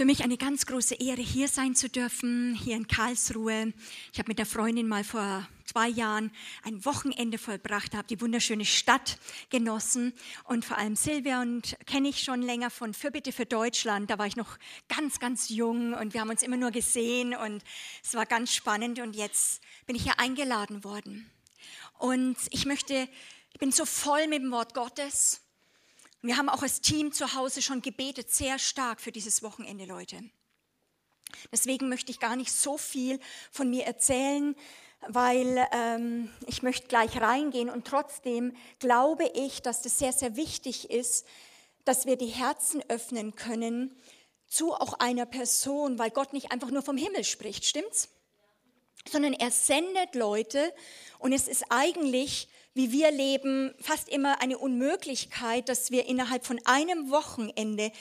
für mich eine ganz große Ehre, hier sein zu dürfen, hier in Karlsruhe. Ich habe mit der Freundin mal vor zwei Jahren ein Wochenende vollbracht, habe die wunderschöne Stadt genossen und vor allem Silvia und kenne ich schon länger von Fürbitte für Deutschland. Da war ich noch ganz, ganz jung und wir haben uns immer nur gesehen und es war ganz spannend und jetzt bin ich hier eingeladen worden. Und ich möchte, ich bin so voll mit dem Wort Gottes wir haben auch als Team zu Hause schon gebetet, sehr stark für dieses Wochenende, Leute. Deswegen möchte ich gar nicht so viel von mir erzählen, weil ähm, ich möchte gleich reingehen und trotzdem glaube ich, dass das sehr, sehr wichtig ist, dass wir die Herzen öffnen können zu auch einer Person, weil Gott nicht einfach nur vom Himmel spricht, stimmt's? Sondern er sendet Leute und es ist eigentlich wie wir leben, fast immer eine Unmöglichkeit, dass wir innerhalb von einem Wochenende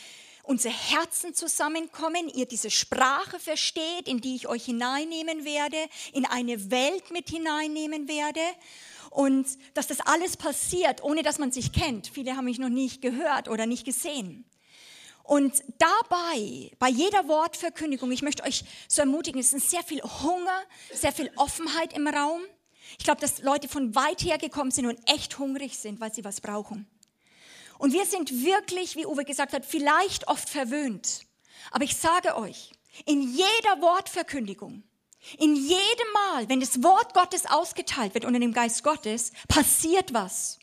unsere Herzen zusammenkommen, ihr diese Sprache versteht, in die ich euch hineinnehmen werde, in eine Welt mit hineinnehmen werde. Und dass das alles passiert, ohne dass man sich kennt. Viele haben mich noch nicht gehört oder nicht gesehen. Und dabei, bei jeder Wortverkündigung, ich möchte euch so ermutigen, es ist sehr viel Hunger, sehr viel Offenheit im Raum. Ich glaube, dass Leute von weit her gekommen sind und echt hungrig sind, weil sie was brauchen. Und wir sind wirklich, wie Uwe gesagt hat, vielleicht oft verwöhnt. Aber ich sage euch, in jeder Wortverkündigung, in jedem Mal, wenn das Wort Gottes ausgeteilt wird unter dem Geist Gottes, passiert was.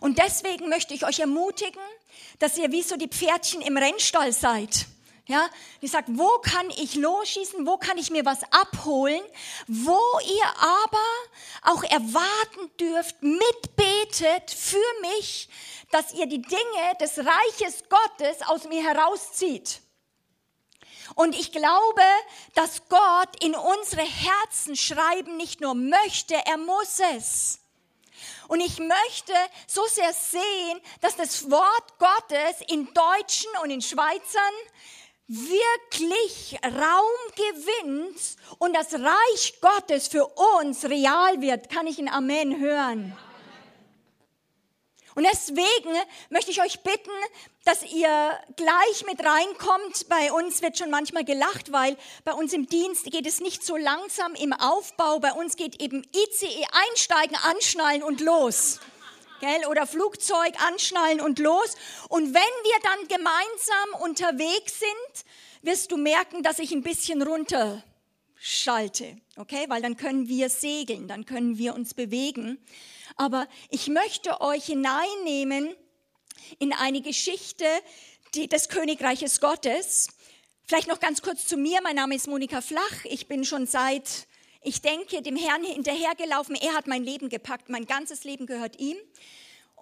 Und deswegen möchte ich euch ermutigen, dass ihr wie so die Pferdchen im Rennstall seid ja, die sagt, wo kann ich losschießen, wo kann ich mir was abholen, wo ihr aber auch erwarten dürft, mitbetet für mich, dass ihr die Dinge des Reiches Gottes aus mir herauszieht. Und ich glaube, dass Gott in unsere Herzen schreiben nicht nur möchte, er muss es. Und ich möchte so sehr sehen, dass das Wort Gottes in Deutschen und in Schweizern wirklich Raum gewinnt und das Reich Gottes für uns real wird, kann ich ein Amen hören. Und deswegen möchte ich euch bitten, dass ihr gleich mit reinkommt. Bei uns wird schon manchmal gelacht, weil bei uns im Dienst geht es nicht so langsam im Aufbau. Bei uns geht eben ICE einsteigen, anschnallen und los gell? oder Flugzeug anschnallen und los. Und wenn wir dann gemeinsam unterwegs sind, wirst du merken, dass ich ein bisschen runter schalte, okay? Weil dann können wir segeln, dann können wir uns bewegen. Aber ich möchte euch hineinnehmen in eine Geschichte des Königreiches Gottes. Vielleicht noch ganz kurz zu mir. Mein Name ist Monika Flach. Ich bin schon seit, ich denke, dem Herrn hinterhergelaufen. Er hat mein Leben gepackt. Mein ganzes Leben gehört ihm.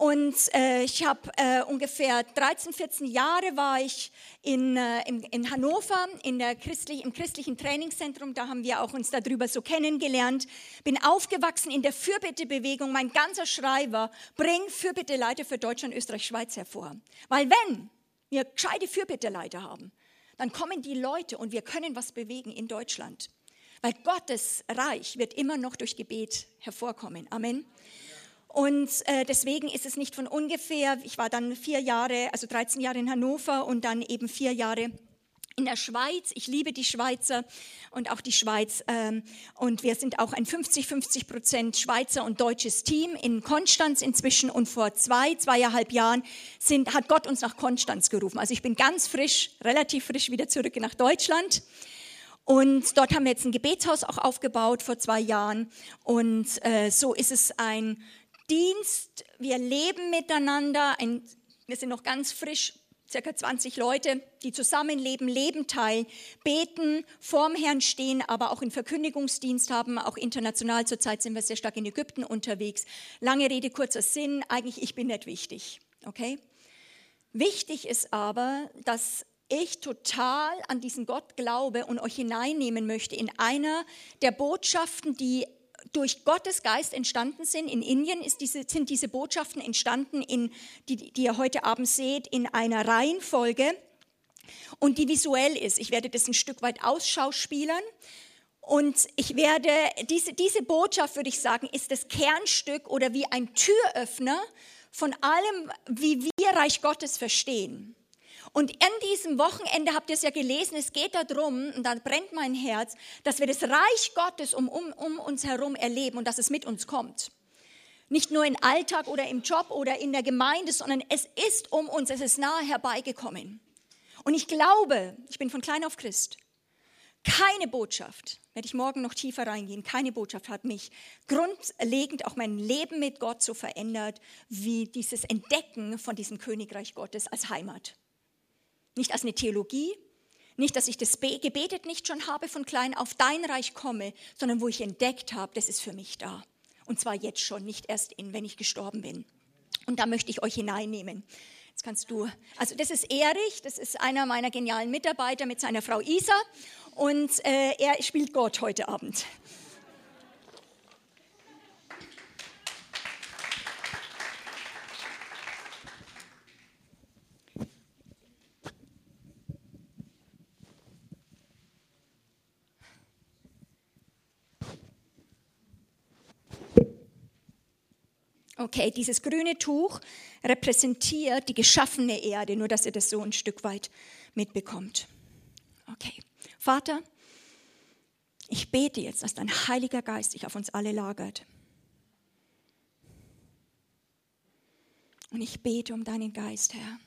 Und äh, ich habe äh, ungefähr 13, 14 Jahre war ich in, äh, in, in Hannover in der christlich, im christlichen Trainingszentrum. Da haben wir auch uns darüber so kennengelernt. Bin aufgewachsen in der Fürbittebewegung. Mein ganzer Schrei war, bring Fürbitteleiter für Deutschland, Österreich, Schweiz hervor. Weil wenn wir gescheite Fürbitteleiter haben, dann kommen die Leute und wir können was bewegen in Deutschland. Weil Gottes Reich wird immer noch durch Gebet hervorkommen. Amen. Und äh, deswegen ist es nicht von ungefähr, ich war dann vier Jahre, also 13 Jahre in Hannover und dann eben vier Jahre in der Schweiz. Ich liebe die Schweizer und auch die Schweiz. Ähm, und wir sind auch ein 50-50 Prozent Schweizer und deutsches Team in Konstanz inzwischen. Und vor zwei, zweieinhalb Jahren sind, hat Gott uns nach Konstanz gerufen. Also ich bin ganz frisch, relativ frisch wieder zurück nach Deutschland. Und dort haben wir jetzt ein Gebetshaus auch aufgebaut vor zwei Jahren. Und äh, so ist es ein Dienst, wir leben miteinander, ein, wir sind noch ganz frisch, circa 20 Leute, die zusammenleben, Leben teilen, beten, vorm Herrn stehen, aber auch in Verkündigungsdienst haben, auch international. Zurzeit sind wir sehr stark in Ägypten unterwegs. Lange Rede, kurzer Sinn. Eigentlich, ich bin nicht wichtig. Okay? Wichtig ist aber, dass ich total an diesen Gott glaube und euch hineinnehmen möchte in einer der Botschaften, die durch Gottes Geist entstanden sind. In Indien diese, sind diese Botschaften entstanden, in, die, die ihr heute Abend seht, in einer Reihenfolge und die visuell ist. Ich werde das ein Stück weit ausschauspielern. Und ich werde, diese, diese Botschaft, würde ich sagen, ist das Kernstück oder wie ein Türöffner von allem, wie wir Reich Gottes verstehen. Und an diesem Wochenende habt ihr es ja gelesen, es geht darum, und da brennt mein Herz, dass wir das Reich Gottes um, um, um uns herum erleben und dass es mit uns kommt. Nicht nur im Alltag oder im Job oder in der Gemeinde, sondern es ist um uns, es ist nahe herbeigekommen. Und ich glaube, ich bin von klein auf Christ, keine Botschaft, werde ich morgen noch tiefer reingehen, keine Botschaft hat mich grundlegend auch mein Leben mit Gott so verändert, wie dieses Entdecken von diesem Königreich Gottes als Heimat. Nicht als eine Theologie, nicht, dass ich das gebetet nicht schon habe von klein auf dein Reich komme, sondern wo ich entdeckt habe, das ist für mich da. Und zwar jetzt schon, nicht erst in, wenn ich gestorben bin. Und da möchte ich euch hineinnehmen. Jetzt kannst du, also das ist Erich, das ist einer meiner genialen Mitarbeiter mit seiner Frau Isa und äh, er spielt Gott heute Abend. Okay, dieses grüne Tuch repräsentiert die geschaffene Erde, nur dass ihr das so ein Stück weit mitbekommt. Okay, Vater, ich bete jetzt, dass dein Heiliger Geist sich auf uns alle lagert. Und ich bete um deinen Geist, Herr.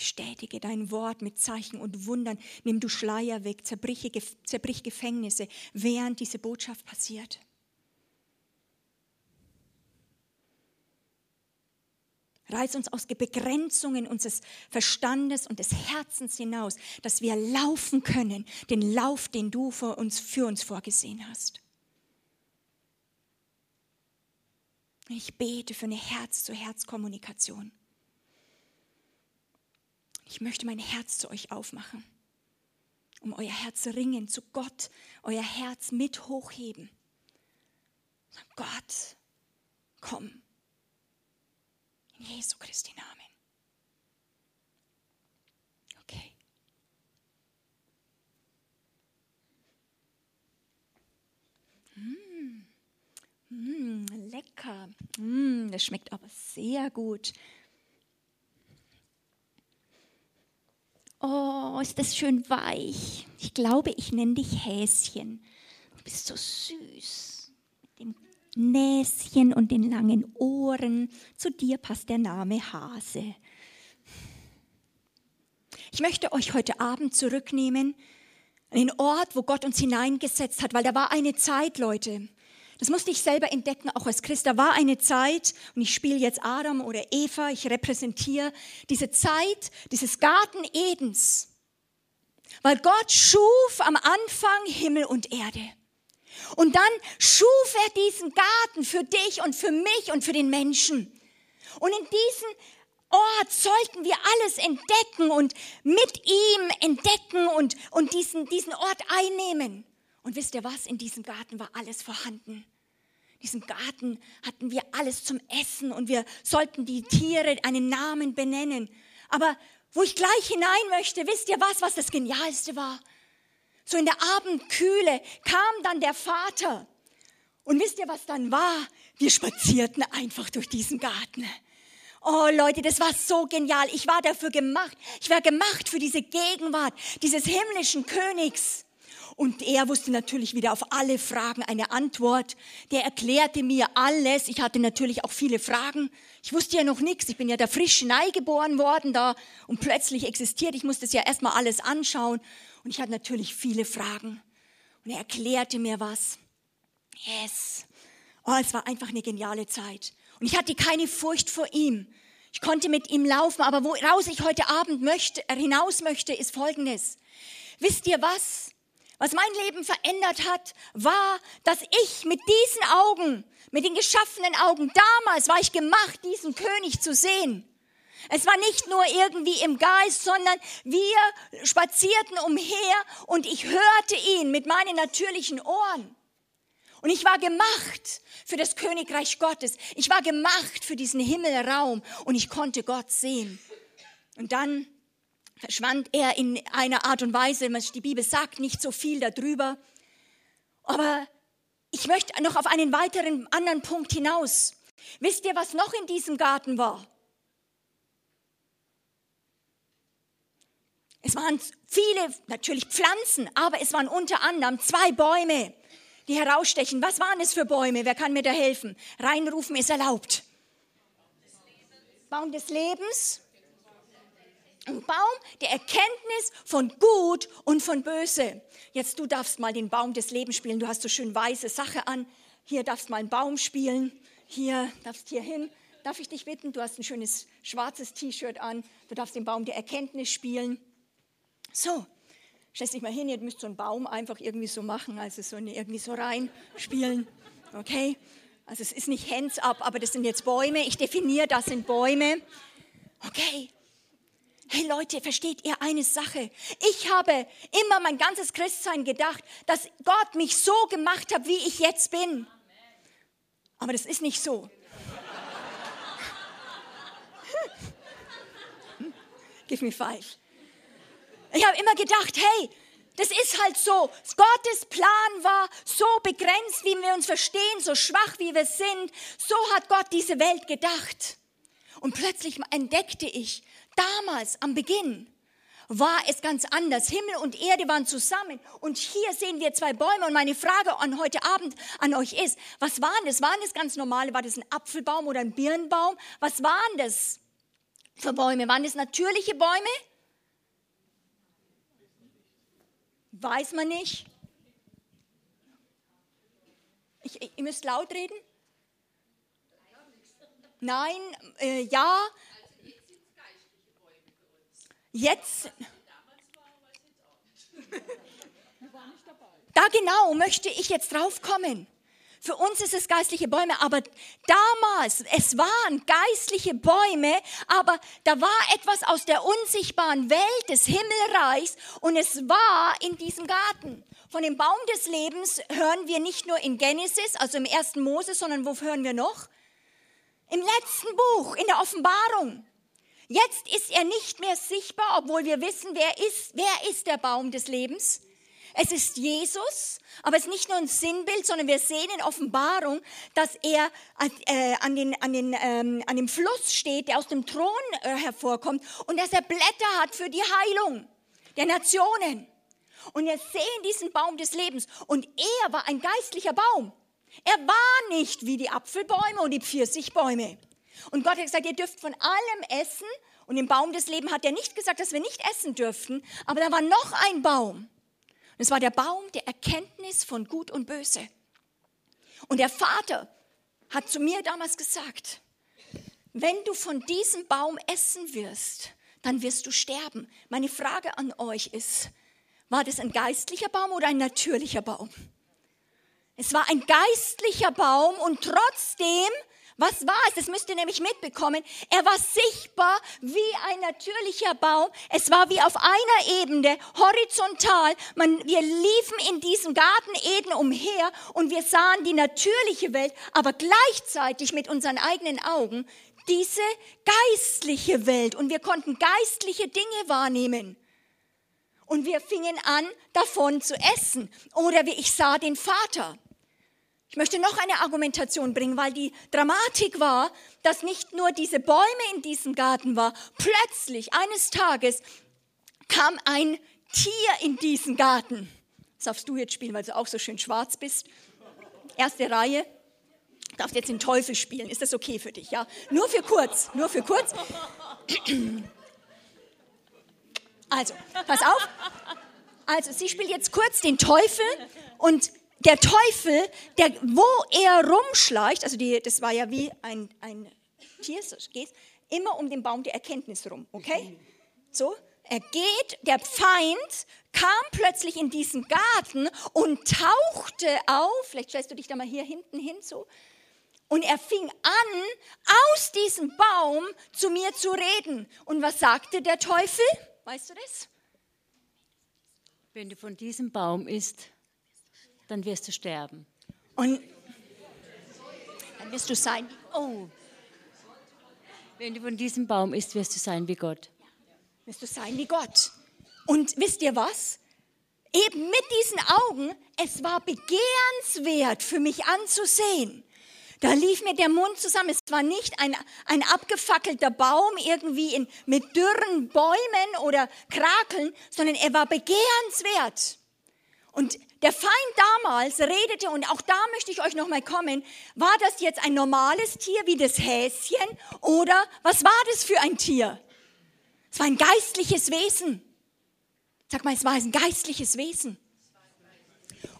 Bestätige dein Wort mit Zeichen und Wundern. Nimm du Schleier weg, zerbrich, zerbrich Gefängnisse, während diese Botschaft passiert. Reiß uns aus Begrenzungen unseres Verstandes und des Herzens hinaus, dass wir laufen können, den Lauf, den du für uns, für uns vorgesehen hast. Ich bete für eine Herz-zu-Herz-Kommunikation. Ich möchte mein Herz zu euch aufmachen, um euer Herz ringen, zu Gott, euer Herz mit hochheben. Gott, komm. In Jesu Christi Namen. Okay. Mmh. Mmh, lecker. Mmh, das schmeckt aber sehr gut. Oh, ist das schön weich. Ich glaube, ich nenne dich Häschen. Du bist so süß. Mit dem Näschen und den langen Ohren. Zu dir passt der Name Hase. Ich möchte euch heute Abend zurücknehmen an den Ort, wo Gott uns hineingesetzt hat, weil da war eine Zeit, Leute, das musste ich selber entdecken, auch als Christ. Da war eine Zeit, und ich spiele jetzt Adam oder Eva, ich repräsentiere diese Zeit dieses Garten Edens. Weil Gott schuf am Anfang Himmel und Erde. Und dann schuf er diesen Garten für dich und für mich und für den Menschen. Und in diesem Ort sollten wir alles entdecken und mit ihm entdecken und, und diesen, diesen Ort einnehmen. Und wisst ihr was? In diesem Garten war alles vorhanden. In diesem Garten hatten wir alles zum Essen und wir sollten die Tiere einen Namen benennen. Aber wo ich gleich hinein möchte, wisst ihr was, was das Genialste war? So in der Abendkühle kam dann der Vater. Und wisst ihr, was dann war? Wir spazierten einfach durch diesen Garten. Oh Leute, das war so genial. Ich war dafür gemacht. Ich war gemacht für diese Gegenwart dieses himmlischen Königs. Und er wusste natürlich wieder auf alle Fragen eine Antwort. Der erklärte mir alles. Ich hatte natürlich auch viele Fragen. Ich wusste ja noch nichts. Ich bin ja da frisch neigeboren worden da und plötzlich existiert. Ich musste es ja erstmal alles anschauen. Und ich hatte natürlich viele Fragen. Und er erklärte mir was. Yes. Oh, es war einfach eine geniale Zeit. Und ich hatte keine Furcht vor ihm. Ich konnte mit ihm laufen, aber woraus ich heute Abend möchte, hinaus möchte, ist Folgendes. Wisst ihr was? Was mein Leben verändert hat, war, dass ich mit diesen Augen, mit den geschaffenen Augen, damals war ich gemacht, diesen König zu sehen. Es war nicht nur irgendwie im Geist, sondern wir spazierten umher und ich hörte ihn mit meinen natürlichen Ohren. Und ich war gemacht für das Königreich Gottes. Ich war gemacht für diesen Himmelraum und ich konnte Gott sehen. Und dann verschwand er in einer Art und Weise, die Bibel sagt nicht so viel darüber. Aber ich möchte noch auf einen weiteren anderen Punkt hinaus. Wisst ihr, was noch in diesem Garten war? Es waren viele, natürlich Pflanzen, aber es waren unter anderem zwei Bäume, die herausstechen. Was waren es für Bäume? Wer kann mir da helfen? Reinrufen ist erlaubt. Baum des Lebens. Ein Baum der Erkenntnis von Gut und von Böse. Jetzt du darfst mal den Baum des Lebens spielen. Du hast so schön weiße Sache an. Hier darfst mal einen Baum spielen. Hier darfst hier hin. Darf ich dich bitten? Du hast ein schönes schwarzes T-Shirt an. Du darfst den Baum der Erkenntnis spielen. So, stellst dich mal hin, ihr müsst so einen Baum einfach irgendwie so machen, also so eine, irgendwie so reinspielen. Okay? Also es ist nicht Hands up, aber das sind jetzt Bäume. Ich definiere, das sind Bäume. Okay. Hey Leute, versteht ihr eine Sache? Ich habe immer mein ganzes Christsein gedacht, dass Gott mich so gemacht hat, wie ich jetzt bin. Aber das ist nicht so. Give me five. Ich habe immer gedacht, hey, das ist halt so. Gottes Plan war so begrenzt, wie wir uns verstehen, so schwach, wie wir sind. So hat Gott diese Welt gedacht. Und plötzlich entdeckte ich, damals am Beginn war es ganz anders. Himmel und Erde waren zusammen. Und hier sehen wir zwei Bäume. Und meine Frage an heute Abend an euch ist, was waren das? Waren das ganz normale? War das ein Apfelbaum oder ein Birnbaum? Was waren das für Bäume? Waren das natürliche Bäume? Weiß man nicht. Ich, ihr müsst laut reden. Nein, äh, ja. Jetzt. Da genau möchte ich jetzt drauf kommen. Für uns ist es geistliche Bäume, aber damals, es waren geistliche Bäume, aber da war etwas aus der unsichtbaren Welt des Himmelreichs und es war in diesem Garten. Von dem Baum des Lebens hören wir nicht nur in Genesis, also im ersten Mose, sondern wo hören wir noch? Im letzten Buch, in der Offenbarung. Jetzt ist er nicht mehr sichtbar, obwohl wir wissen, wer ist, wer ist der Baum des Lebens? Es ist Jesus, aber es ist nicht nur ein Sinnbild, sondern wir sehen in Offenbarung, dass er äh, an, den, an, den, ähm, an dem Fluss steht, der aus dem Thron äh, hervorkommt und dass er Blätter hat für die Heilung der Nationen. Und wir sehen diesen Baum des Lebens und er war ein geistlicher Baum. Er war nicht wie die Apfelbäume und die Pfirsichbäume. Und Gott hat gesagt, ihr dürft von allem essen. Und im Baum des Lebens hat er nicht gesagt, dass wir nicht essen dürften, aber da war noch ein Baum. Es war der Baum der Erkenntnis von Gut und Böse. Und der Vater hat zu mir damals gesagt, wenn du von diesem Baum essen wirst, dann wirst du sterben. Meine Frage an euch ist, war das ein geistlicher Baum oder ein natürlicher Baum? Es war ein geistlicher Baum und trotzdem was war es? Das müsst ihr nämlich mitbekommen. Er war sichtbar wie ein natürlicher Baum. Es war wie auf einer Ebene, horizontal. Man, wir liefen in diesem Garten Eden umher und wir sahen die natürliche Welt, aber gleichzeitig mit unseren eigenen Augen diese geistliche Welt und wir konnten geistliche Dinge wahrnehmen. Und wir fingen an, davon zu essen. Oder wie ich sah den Vater. Ich möchte noch eine Argumentation bringen, weil die Dramatik war, dass nicht nur diese Bäume in diesem Garten war. Plötzlich, eines Tages, kam ein Tier in diesen Garten. Das darfst du jetzt spielen, weil du auch so schön schwarz bist. Erste Reihe. Darfst jetzt den Teufel spielen. Ist das okay für dich? Ja? Nur für kurz. Nur für kurz. Also, pass auf. Also, sie spielt jetzt kurz den Teufel und der Teufel, der, wo er rumschleicht, also die, das war ja wie ein, ein Tier, so geht immer um den Baum der Erkenntnis rum, okay? So, er geht, der Feind kam plötzlich in diesen Garten und tauchte auf, vielleicht stellst du dich da mal hier hinten hin so, und er fing an, aus diesem Baum zu mir zu reden. Und was sagte der Teufel? Weißt du das? Wenn du von diesem Baum isst, dann wirst du sterben. Und dann wirst du sein. Oh. Wenn du von diesem Baum isst, wirst du sein wie Gott. Wirst du sein wie Gott. Und wisst ihr was? Eben mit diesen Augen, es war begehrenswert für mich anzusehen, Da lief mir der Mund zusammen. Es war nicht ein, ein abgefackelter Baum irgendwie in, mit dürren Bäumen oder Krakeln, sondern er war begehrenswert. Und der Feind damals redete, und auch da möchte ich euch nochmal kommen, war das jetzt ein normales Tier wie das Häschen oder was war das für ein Tier? Es war ein geistliches Wesen. Sag mal, es war ein geistliches Wesen.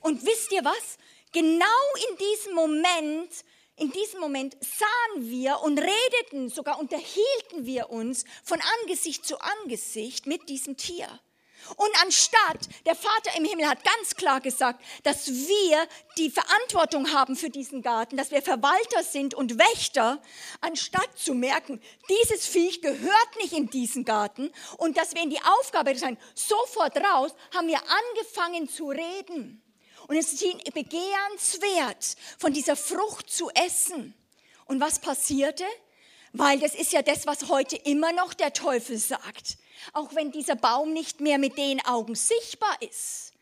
Und wisst ihr was? Genau in diesem Moment, in diesem Moment sahen wir und redeten, sogar unterhielten wir uns von Angesicht zu Angesicht mit diesem Tier. Und anstatt, der Vater im Himmel hat ganz klar gesagt, dass wir die Verantwortung haben für diesen Garten, dass wir Verwalter sind und Wächter, anstatt zu merken, dieses Viech gehört nicht in diesen Garten und dass wir in die Aufgabe sein, sofort raus, haben wir angefangen zu reden. Und es schien begehrenswert, von dieser Frucht zu essen. Und was passierte? Weil das ist ja das, was heute immer noch der Teufel sagt auch wenn dieser Baum nicht mehr mit den Augen sichtbar ist.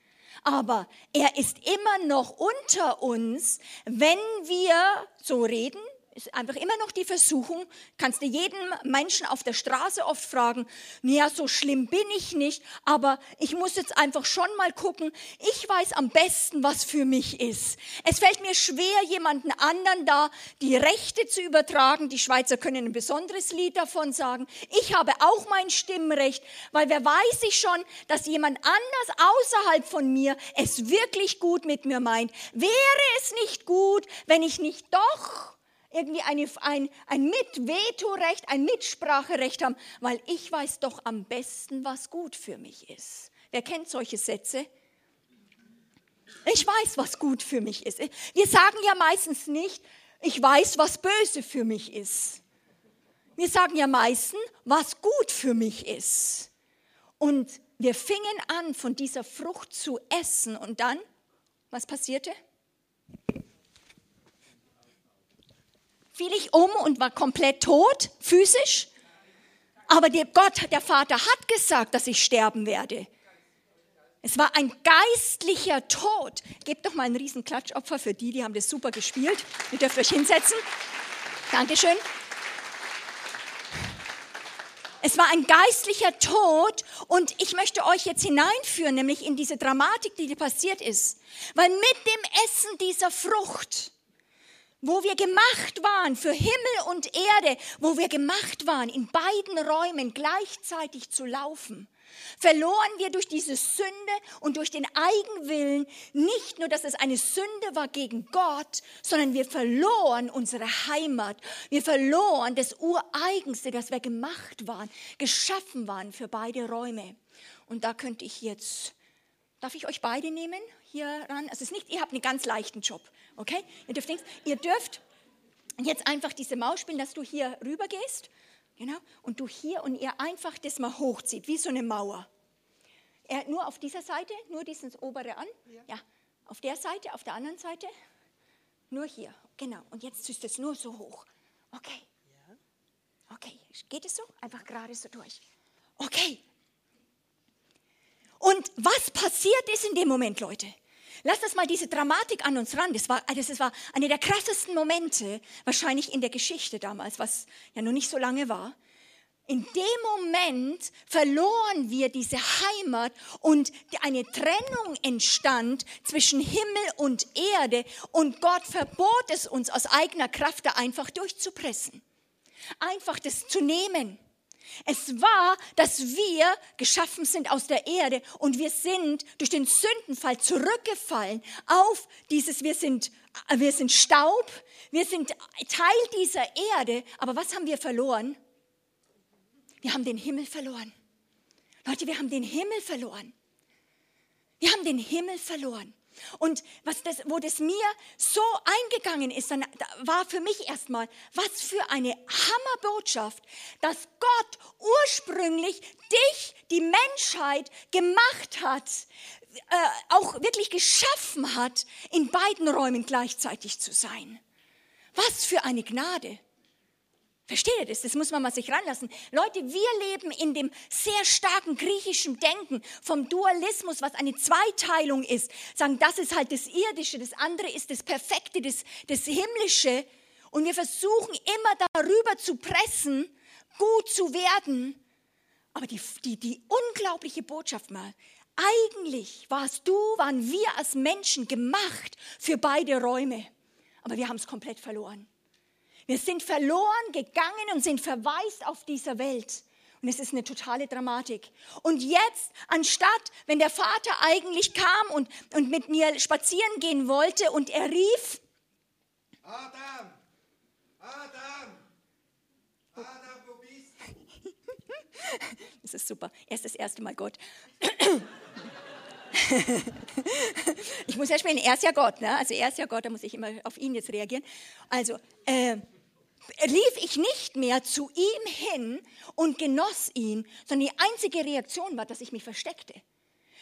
Aber er ist immer noch unter uns, wenn wir so reden, ist einfach immer noch die Versuchung, kannst du jeden Menschen auf der Straße oft fragen, ja, so schlimm bin ich nicht, aber ich muss jetzt einfach schon mal gucken, ich weiß am besten, was für mich ist. Es fällt mir schwer, jemanden anderen da die Rechte zu übertragen. Die Schweizer können ein besonderes Lied davon sagen. Ich habe auch mein Stimmrecht, weil wer weiß ich schon, dass jemand anders außerhalb von mir es wirklich gut mit mir meint. Wäre es nicht gut, wenn ich nicht doch irgendwie eine, ein, ein Mit-Vetorecht, ein Mitspracherecht haben, weil ich weiß doch am besten, was gut für mich ist. Wer kennt solche Sätze? Ich weiß, was gut für mich ist. Wir sagen ja meistens nicht, ich weiß, was böse für mich ist. Wir sagen ja meistens, was gut für mich ist. Und wir fingen an, von dieser Frucht zu essen. Und dann, was passierte? Fiel ich um und war komplett tot, physisch. Aber der Gott, der Vater hat gesagt, dass ich sterben werde. Es war ein geistlicher Tod. Gebt doch mal einen riesen Klatschopfer für die, die haben das super gespielt. Ihr dürft euch hinsetzen. Dankeschön. Es war ein geistlicher Tod und ich möchte euch jetzt hineinführen, nämlich in diese Dramatik, die passiert ist. Weil mit dem Essen dieser Frucht wo wir gemacht waren für Himmel und Erde, wo wir gemacht waren, in beiden Räumen gleichzeitig zu laufen, verloren wir durch diese Sünde und durch den Eigenwillen nicht nur, dass es eine Sünde war gegen Gott, sondern wir verloren unsere Heimat. Wir verloren das Ureigenste, das wir gemacht waren, geschaffen waren für beide Räume. Und da könnte ich jetzt, darf ich euch beide nehmen hier ran? Also es ist nicht, ihr habt einen ganz leichten Job. Okay? Ihr dürft, links, ihr dürft jetzt einfach diese Maus spielen, dass du hier rüber gehst. Genau. Und du hier und ihr einfach das mal hochzieht, wie so eine Mauer. Er, nur auf dieser Seite, nur dieses obere an. Ja. ja. Auf der Seite, auf der anderen Seite. Nur hier. Genau. Und jetzt ziehst du es nur so hoch. Okay. Ja. Okay. Geht es so? Einfach gerade so durch. Okay. Und was passiert ist in dem Moment, Leute? Lass das mal diese Dramatik an uns ran. Das war, das war eine der krassesten Momente wahrscheinlich in der Geschichte damals, was ja noch nicht so lange war. In dem Moment verloren wir diese Heimat und eine Trennung entstand zwischen Himmel und Erde und Gott verbot es uns aus eigener Kraft da einfach durchzupressen. Einfach das zu nehmen. Es war, dass wir geschaffen sind aus der Erde und wir sind durch den Sündenfall zurückgefallen auf dieses, wir sind, wir sind Staub, wir sind Teil dieser Erde. Aber was haben wir verloren? Wir haben den Himmel verloren. Leute, wir haben den Himmel verloren. Wir haben den Himmel verloren. Und was das, wo das mir so eingegangen ist, dann war für mich erstmal, was für eine Hammerbotschaft, dass Gott ursprünglich dich, die Menschheit, gemacht hat, äh, auch wirklich geschaffen hat, in beiden Räumen gleichzeitig zu sein. Was für eine Gnade. Versteht ihr das? Das muss man mal sich ranlassen. Leute, wir leben in dem sehr starken griechischen Denken vom Dualismus, was eine Zweiteilung ist. Sagen, das ist halt das Irdische, das andere ist das Perfekte, das, das Himmlische. Und wir versuchen immer darüber zu pressen, gut zu werden. Aber die, die, die unglaubliche Botschaft mal, eigentlich warst du, waren wir als Menschen gemacht für beide Räume. Aber wir haben es komplett verloren. Wir sind verloren gegangen und sind verwaist auf dieser Welt. Und es ist eine totale Dramatik. Und jetzt, anstatt, wenn der Vater eigentlich kam und, und mit mir spazieren gehen wollte und er rief, Adam, Adam, Adam, wo bist du? das ist super. Er ist das erste Mal Gott. ich muss ja spielen, er ist ja Gott, ne? also er ist ja Gott, da muss ich immer auf ihn jetzt reagieren. Also, äh, lief ich nicht mehr zu ihm hin und genoss ihn, sondern die einzige Reaktion war, dass ich mich versteckte.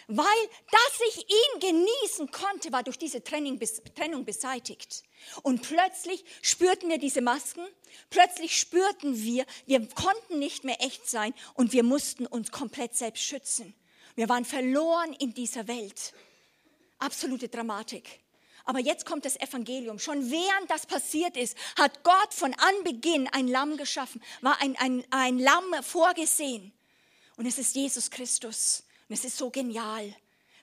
Weil, dass ich ihn genießen konnte, war durch diese Trennung, Trennung beseitigt. Und plötzlich spürten wir diese Masken, plötzlich spürten wir, wir konnten nicht mehr echt sein und wir mussten uns komplett selbst schützen. Wir waren verloren in dieser Welt. Absolute Dramatik. Aber jetzt kommt das Evangelium. Schon während das passiert ist, hat Gott von Anbeginn ein Lamm geschaffen, war ein, ein, ein Lamm vorgesehen. Und es ist Jesus Christus. Und es ist so genial,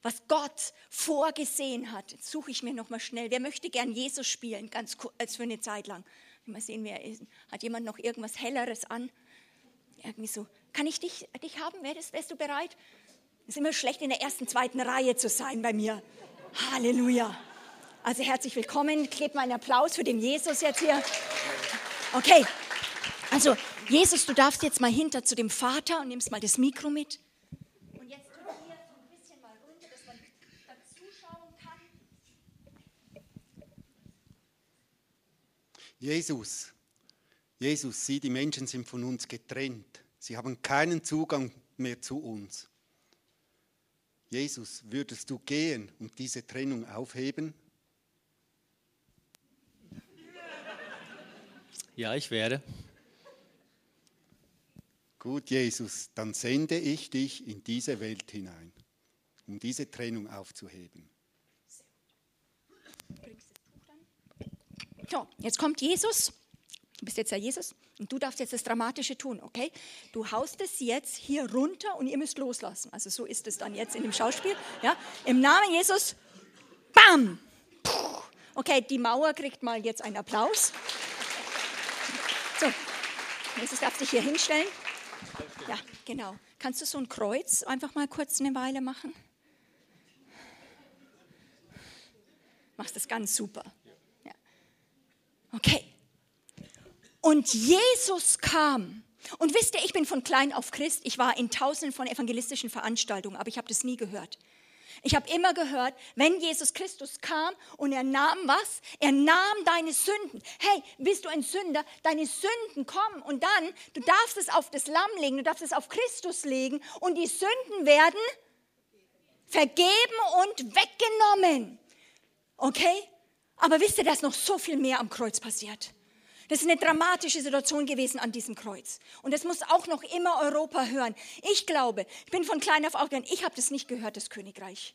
was Gott vorgesehen hat. Jetzt suche ich mir noch mal schnell. Wer möchte gern Jesus spielen, ganz kurz, für eine Zeit lang? Mal sehen, wer ist. Hat jemand noch irgendwas Helleres an? Irgendwie so. Kann ich dich, dich haben? Wärst, wärst du bereit? Es ist immer schlecht, in der ersten, zweiten Reihe zu sein bei mir. Halleluja. Also herzlich willkommen. Klebt mal einen Applaus für den Jesus jetzt hier. Okay. Also Jesus, du darfst jetzt mal hinter zu dem Vater und nimmst mal das Mikro mit. Und jetzt können wir so ein bisschen mal runter, dass man da zuschauen kann. Jesus, Jesus, sieh, die Menschen sind von uns getrennt. Sie haben keinen Zugang mehr zu uns. Jesus, würdest du gehen und diese Trennung aufheben? Ja, ich werde. Gut, Jesus, dann sende ich dich in diese Welt hinein, um diese Trennung aufzuheben. So, jetzt kommt Jesus. Du bist jetzt ja Jesus und du darfst jetzt das Dramatische tun, okay? Du haust es jetzt hier runter und ihr müsst loslassen. Also so ist es dann jetzt in dem Schauspiel. Ja? Im Namen Jesus, bam! Okay, die Mauer kriegt mal jetzt einen Applaus. Jesus darf dich hier hinstellen. Ja, genau. Kannst du so ein Kreuz einfach mal kurz eine Weile machen? Machst das ganz super. Ja. Okay. Und Jesus kam. Und wisst ihr, ich bin von klein auf Christ. Ich war in tausenden von evangelistischen Veranstaltungen, aber ich habe das nie gehört. Ich habe immer gehört, wenn Jesus Christus kam und er nahm was? Er nahm deine Sünden. Hey, bist du ein Sünder? Deine Sünden kommen und dann, du darfst es auf das Lamm legen, du darfst es auf Christus legen und die Sünden werden vergeben und weggenommen. Okay? Aber wisst ihr, da ist noch so viel mehr am Kreuz passiert. Das ist eine dramatische Situation gewesen an diesem Kreuz. Und das muss auch noch immer Europa hören. Ich glaube, ich bin von klein auf aufgegangen, ich habe das nicht gehört, das Königreich.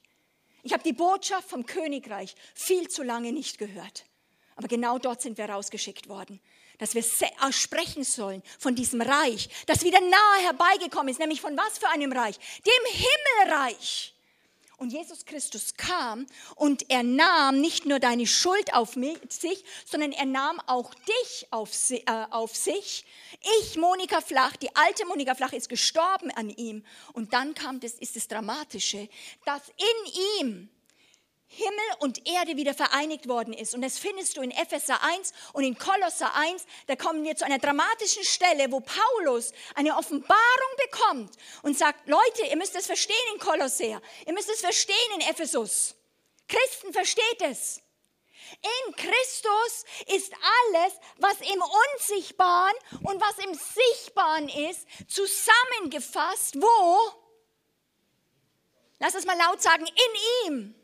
Ich habe die Botschaft vom Königreich viel zu lange nicht gehört. Aber genau dort sind wir rausgeschickt worden, dass wir sprechen sollen von diesem Reich, das wieder nahe herbeigekommen ist, nämlich von was für einem Reich? Dem Himmelreich. Und Jesus Christus kam und er nahm nicht nur deine Schuld auf sich, sondern er nahm auch dich auf, äh, auf sich. Ich, Monika Flach, die alte Monika Flach ist gestorben an ihm. Und dann kam das, ist das Dramatische, dass in ihm Himmel und Erde wieder vereinigt worden ist. Und das findest du in Epheser 1 und in Kolosser 1. Da kommen wir zu einer dramatischen Stelle, wo Paulus eine Offenbarung bekommt und sagt, Leute, ihr müsst es verstehen in Kolosser. Ihr müsst es verstehen in Ephesus. Christen versteht es. In Christus ist alles, was im Unsichtbaren und was im Sichtbaren ist, zusammengefasst. Wo? Lass es mal laut sagen, in ihm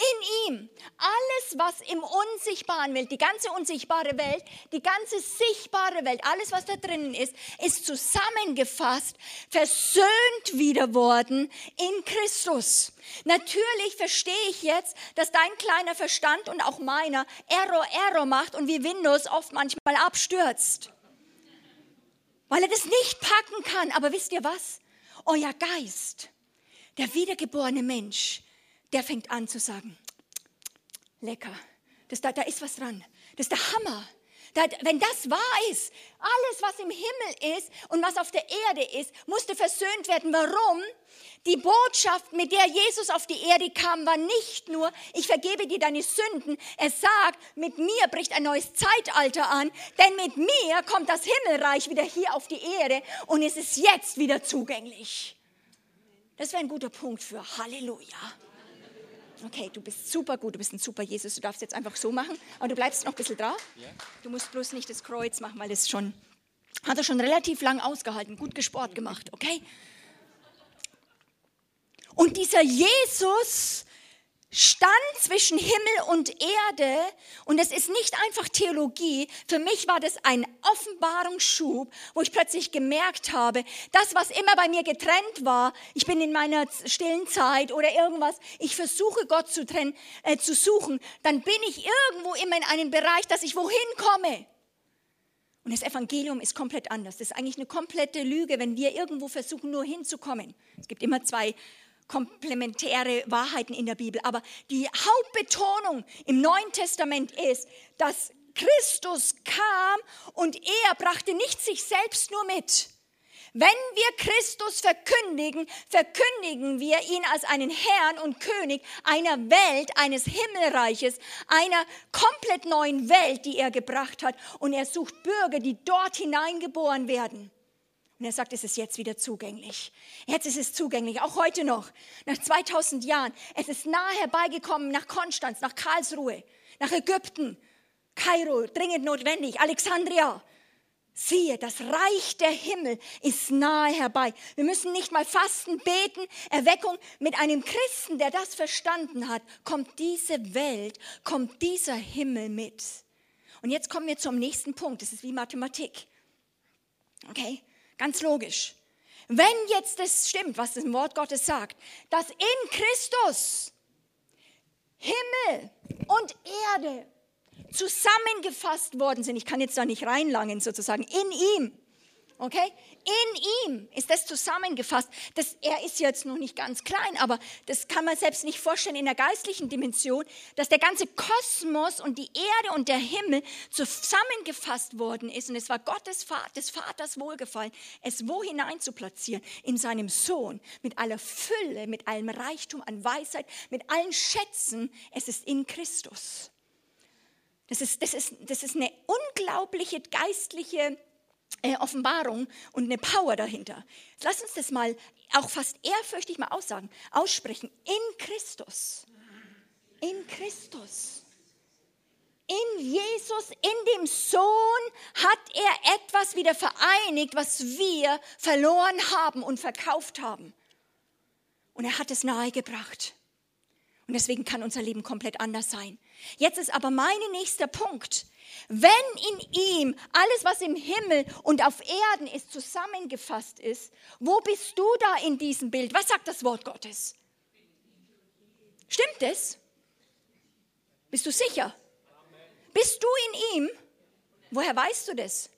In ihm. Alles, was im Unsichtbaren Welt, die ganze unsichtbare Welt, die ganze sichtbare Welt, alles, was da drinnen ist, ist zusammengefasst, versöhnt wieder worden in Christus. Natürlich verstehe ich jetzt, dass dein kleiner Verstand und auch meiner Error, Error macht und wie Windows oft manchmal abstürzt. Weil er das nicht packen kann. Aber wisst ihr was? Euer Geist, der wiedergeborene Mensch, der fängt an zu sagen, lecker, das, da, da ist was dran, das ist der Hammer. Da, wenn das wahr ist, alles, was im Himmel ist und was auf der Erde ist, musste versöhnt werden. Warum? Die Botschaft, mit der Jesus auf die Erde kam, war nicht nur, ich vergebe dir deine Sünden. Er sagt, mit mir bricht ein neues Zeitalter an, denn mit mir kommt das Himmelreich wieder hier auf die Erde und es ist jetzt wieder zugänglich. Das wäre ein guter Punkt für Halleluja. Okay, du bist super gut, du bist ein super Jesus, du darfst jetzt einfach so machen, aber du bleibst noch ein bisschen drauf. Du musst bloß nicht das Kreuz machen, weil das schon, hat er schon relativ lang ausgehalten, gut gesport gemacht, okay? Und dieser Jesus, stand zwischen Himmel und Erde und es ist nicht einfach Theologie. Für mich war das ein Offenbarungsschub, wo ich plötzlich gemerkt habe, das, was immer bei mir getrennt war, ich bin in meiner stillen Zeit oder irgendwas, ich versuche Gott zu, trennen, äh, zu suchen, dann bin ich irgendwo immer in einem Bereich, dass ich wohin komme. Und das Evangelium ist komplett anders. Das ist eigentlich eine komplette Lüge, wenn wir irgendwo versuchen, nur hinzukommen. Es gibt immer zwei komplementäre Wahrheiten in der Bibel. Aber die Hauptbetonung im Neuen Testament ist, dass Christus kam und er brachte nicht sich selbst nur mit. Wenn wir Christus verkündigen, verkündigen wir ihn als einen Herrn und König einer Welt, eines Himmelreiches, einer komplett neuen Welt, die er gebracht hat. Und er sucht Bürger, die dort hineingeboren werden. Und er sagt, es ist jetzt wieder zugänglich. Jetzt ist es zugänglich, auch heute noch, nach 2000 Jahren. Es ist nahe herbeigekommen nach Konstanz, nach Karlsruhe, nach Ägypten, Kairo, dringend notwendig, Alexandria. Siehe, das Reich der Himmel ist nahe herbei. Wir müssen nicht mal fasten, beten, Erweckung. Mit einem Christen, der das verstanden hat, kommt diese Welt, kommt dieser Himmel mit. Und jetzt kommen wir zum nächsten Punkt. Das ist wie Mathematik. Okay? Ganz logisch. Wenn jetzt das stimmt, was das Wort Gottes sagt, dass in Christus Himmel und Erde zusammengefasst worden sind, ich kann jetzt da nicht reinlangen sozusagen, in ihm, Okay? In ihm ist das zusammengefasst. Das, er ist jetzt noch nicht ganz klein, aber das kann man selbst nicht vorstellen in der geistlichen Dimension, dass der ganze Kosmos und die Erde und der Himmel zusammengefasst worden ist. Und es war Gottes des Vaters Wohlgefallen, es wo hinein zu platzieren? In seinem Sohn. Mit aller Fülle, mit allem Reichtum an Weisheit, mit allen Schätzen. Es ist in Christus. Das ist, das ist, das ist eine unglaubliche geistliche äh, Offenbarung und eine Power dahinter. Lass uns das mal auch fast ehrfürchtig mal aussagen, aussprechen. In Christus. In Christus. In Jesus, in dem Sohn hat er etwas wieder vereinigt, was wir verloren haben und verkauft haben. Und er hat es nahegebracht. Und deswegen kann unser Leben komplett anders sein. Jetzt ist aber mein nächster Punkt. Wenn in ihm alles, was im Himmel und auf Erden ist, zusammengefasst ist, wo bist du da in diesem Bild? Was sagt das Wort Gottes? Stimmt es? Bist du sicher? Bist du in ihm? Woher weißt du das?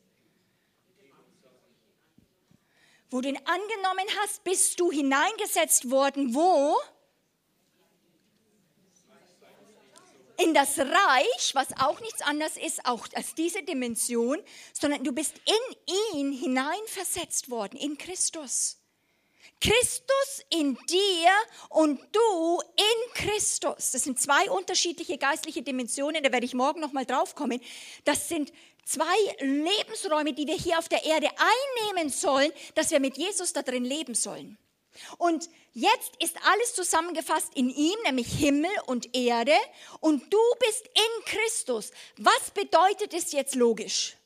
Wo du ihn angenommen hast, bist du hineingesetzt worden. Wo? In das Reich, was auch nichts anderes ist, auch als diese Dimension, sondern du bist in ihn hineinversetzt worden, in Christus. Christus in dir und du in Christus. Das sind zwei unterschiedliche geistliche Dimensionen, da werde ich morgen nochmal drauf kommen. Das sind zwei Lebensräume, die wir hier auf der Erde einnehmen sollen, dass wir mit Jesus da drin leben sollen. Und jetzt ist alles zusammengefasst in ihm, nämlich Himmel und Erde. Und du bist in Christus. Was bedeutet es jetzt logisch?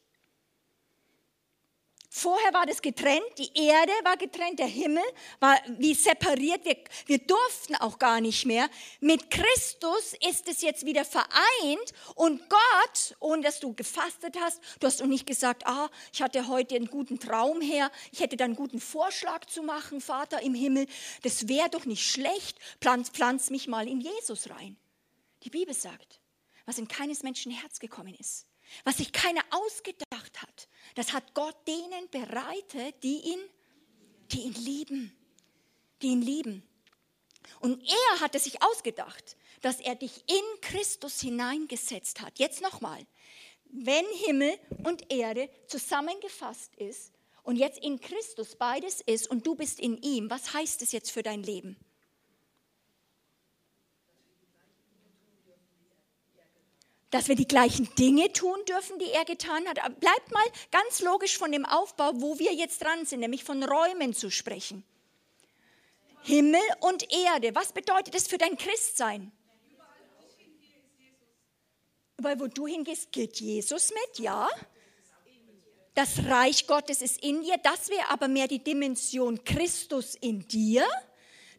Vorher war das getrennt, die Erde war getrennt, der Himmel war wie separiert, wir, wir durften auch gar nicht mehr. Mit Christus ist es jetzt wieder vereint und Gott, ohne dass du gefastet hast, du hast auch nicht gesagt, ah, ich hatte heute einen guten Traum her, ich hätte da einen guten Vorschlag zu machen, Vater im Himmel, das wäre doch nicht schlecht, pflanz, pflanz mich mal in Jesus rein. Die Bibel sagt, was in keines Menschen Herz gekommen ist, was sich keiner ausgedacht hat, das hat Gott denen bereitet, die ihn, die ihn lieben, die ihn lieben. Und er hat es sich ausgedacht, dass er dich in Christus hineingesetzt hat. Jetzt nochmal, wenn Himmel und Erde zusammengefasst ist und jetzt in Christus beides ist und du bist in ihm, was heißt es jetzt für dein Leben? Dass wir die gleichen Dinge tun dürfen, die er getan hat. Aber bleibt mal ganz logisch von dem Aufbau, wo wir jetzt dran sind, nämlich von Räumen zu sprechen. Himmel und Erde, was bedeutet das für dein Christsein? Weil wo du hingehst, geht Jesus mit, ja. Das Reich Gottes ist in dir, das wäre aber mehr die Dimension Christus in dir.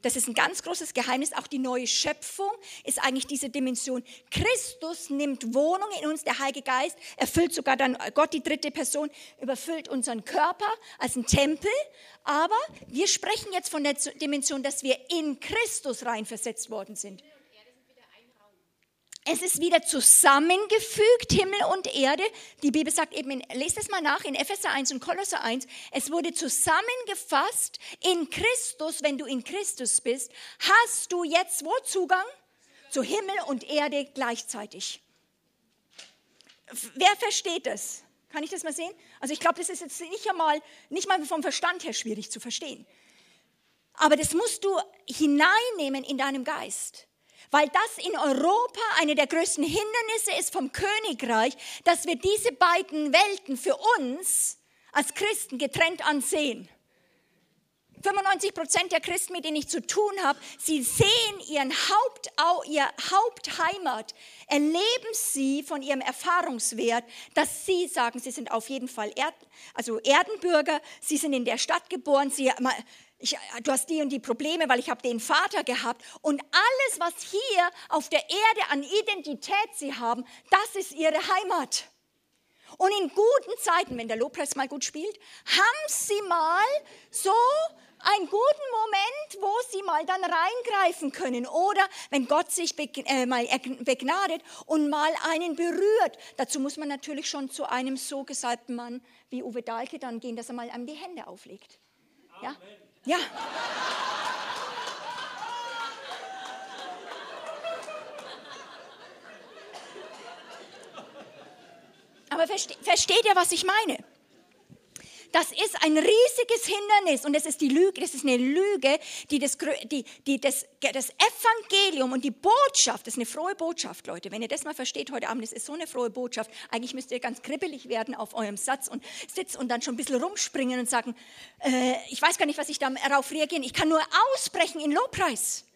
Das ist ein ganz großes Geheimnis. Auch die neue Schöpfung ist eigentlich diese Dimension. Christus nimmt Wohnung in uns, der Heilige Geist erfüllt sogar dann Gott, die dritte Person, überfüllt unseren Körper als ein Tempel. Aber wir sprechen jetzt von der Dimension, dass wir in Christus reinversetzt worden sind. Es ist wieder zusammengefügt, Himmel und Erde. Die Bibel sagt eben, in, lest es mal nach in Epheser 1 und Kolosser 1, es wurde zusammengefasst in Christus, wenn du in Christus bist, hast du jetzt wo Zugang? Zu Himmel und Erde gleichzeitig. Wer versteht das? Kann ich das mal sehen? Also ich glaube, das ist jetzt nicht einmal, nicht mal vom Verstand her schwierig zu verstehen. Aber das musst du hineinnehmen in deinem Geist. Weil das in Europa eine der größten Hindernisse ist vom Königreich, dass wir diese beiden Welten für uns als Christen getrennt ansehen. 95 Prozent der Christen, mit denen ich zu tun habe, sie sehen ihren Haupt, ihr Hauptheimat, erleben sie von ihrem Erfahrungswert, dass sie sagen, sie sind auf jeden Fall Erd, also Erdenbürger, sie sind in der Stadt geboren, sie ich, du hast die und die Probleme, weil ich habe den Vater gehabt. Und alles, was hier auf der Erde an Identität sie haben, das ist ihre Heimat. Und in guten Zeiten, wenn der Lobpreis mal gut spielt, haben sie mal so einen guten Moment, wo sie mal dann reingreifen können. Oder wenn Gott sich äh, mal begnadet und mal einen berührt. Dazu muss man natürlich schon zu einem so gesalbten Mann wie Uwe Dahlke dann gehen, dass er mal einem die Hände auflegt. Ja? Ja. Aber versteht ihr, was ich meine? Das ist ein riesiges Hindernis und es ist die Lüge, das ist eine Lüge, die das, die, die das, das Evangelium und die Botschaft, das ist eine frohe Botschaft, Leute. Wenn ihr das mal versteht heute Abend, das ist so eine frohe Botschaft. Eigentlich müsst ihr ganz kribbelig werden auf eurem Satz und sitzen und dann schon ein bisschen rumspringen und sagen, äh, ich weiß gar nicht, was ich darauf reagieren. Ich kann nur ausbrechen in Lobpreis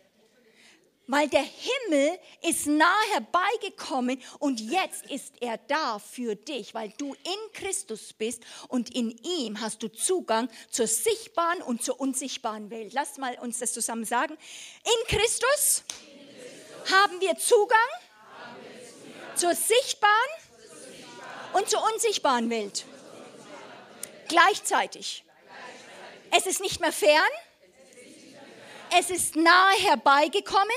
weil der Himmel ist nahe herbeigekommen und jetzt ist er da für dich, weil du in Christus bist und in ihm hast du Zugang zur sichtbaren und zur unsichtbaren Welt. Lass mal uns das zusammen sagen. In Christus, in Christus. haben wir Zugang, haben wir Zugang. zur sichtbaren, zur sichtbaren und zur unsichtbaren Welt. Gleichzeitig. Es ist nicht mehr fern. Es ist nahe herbeigekommen.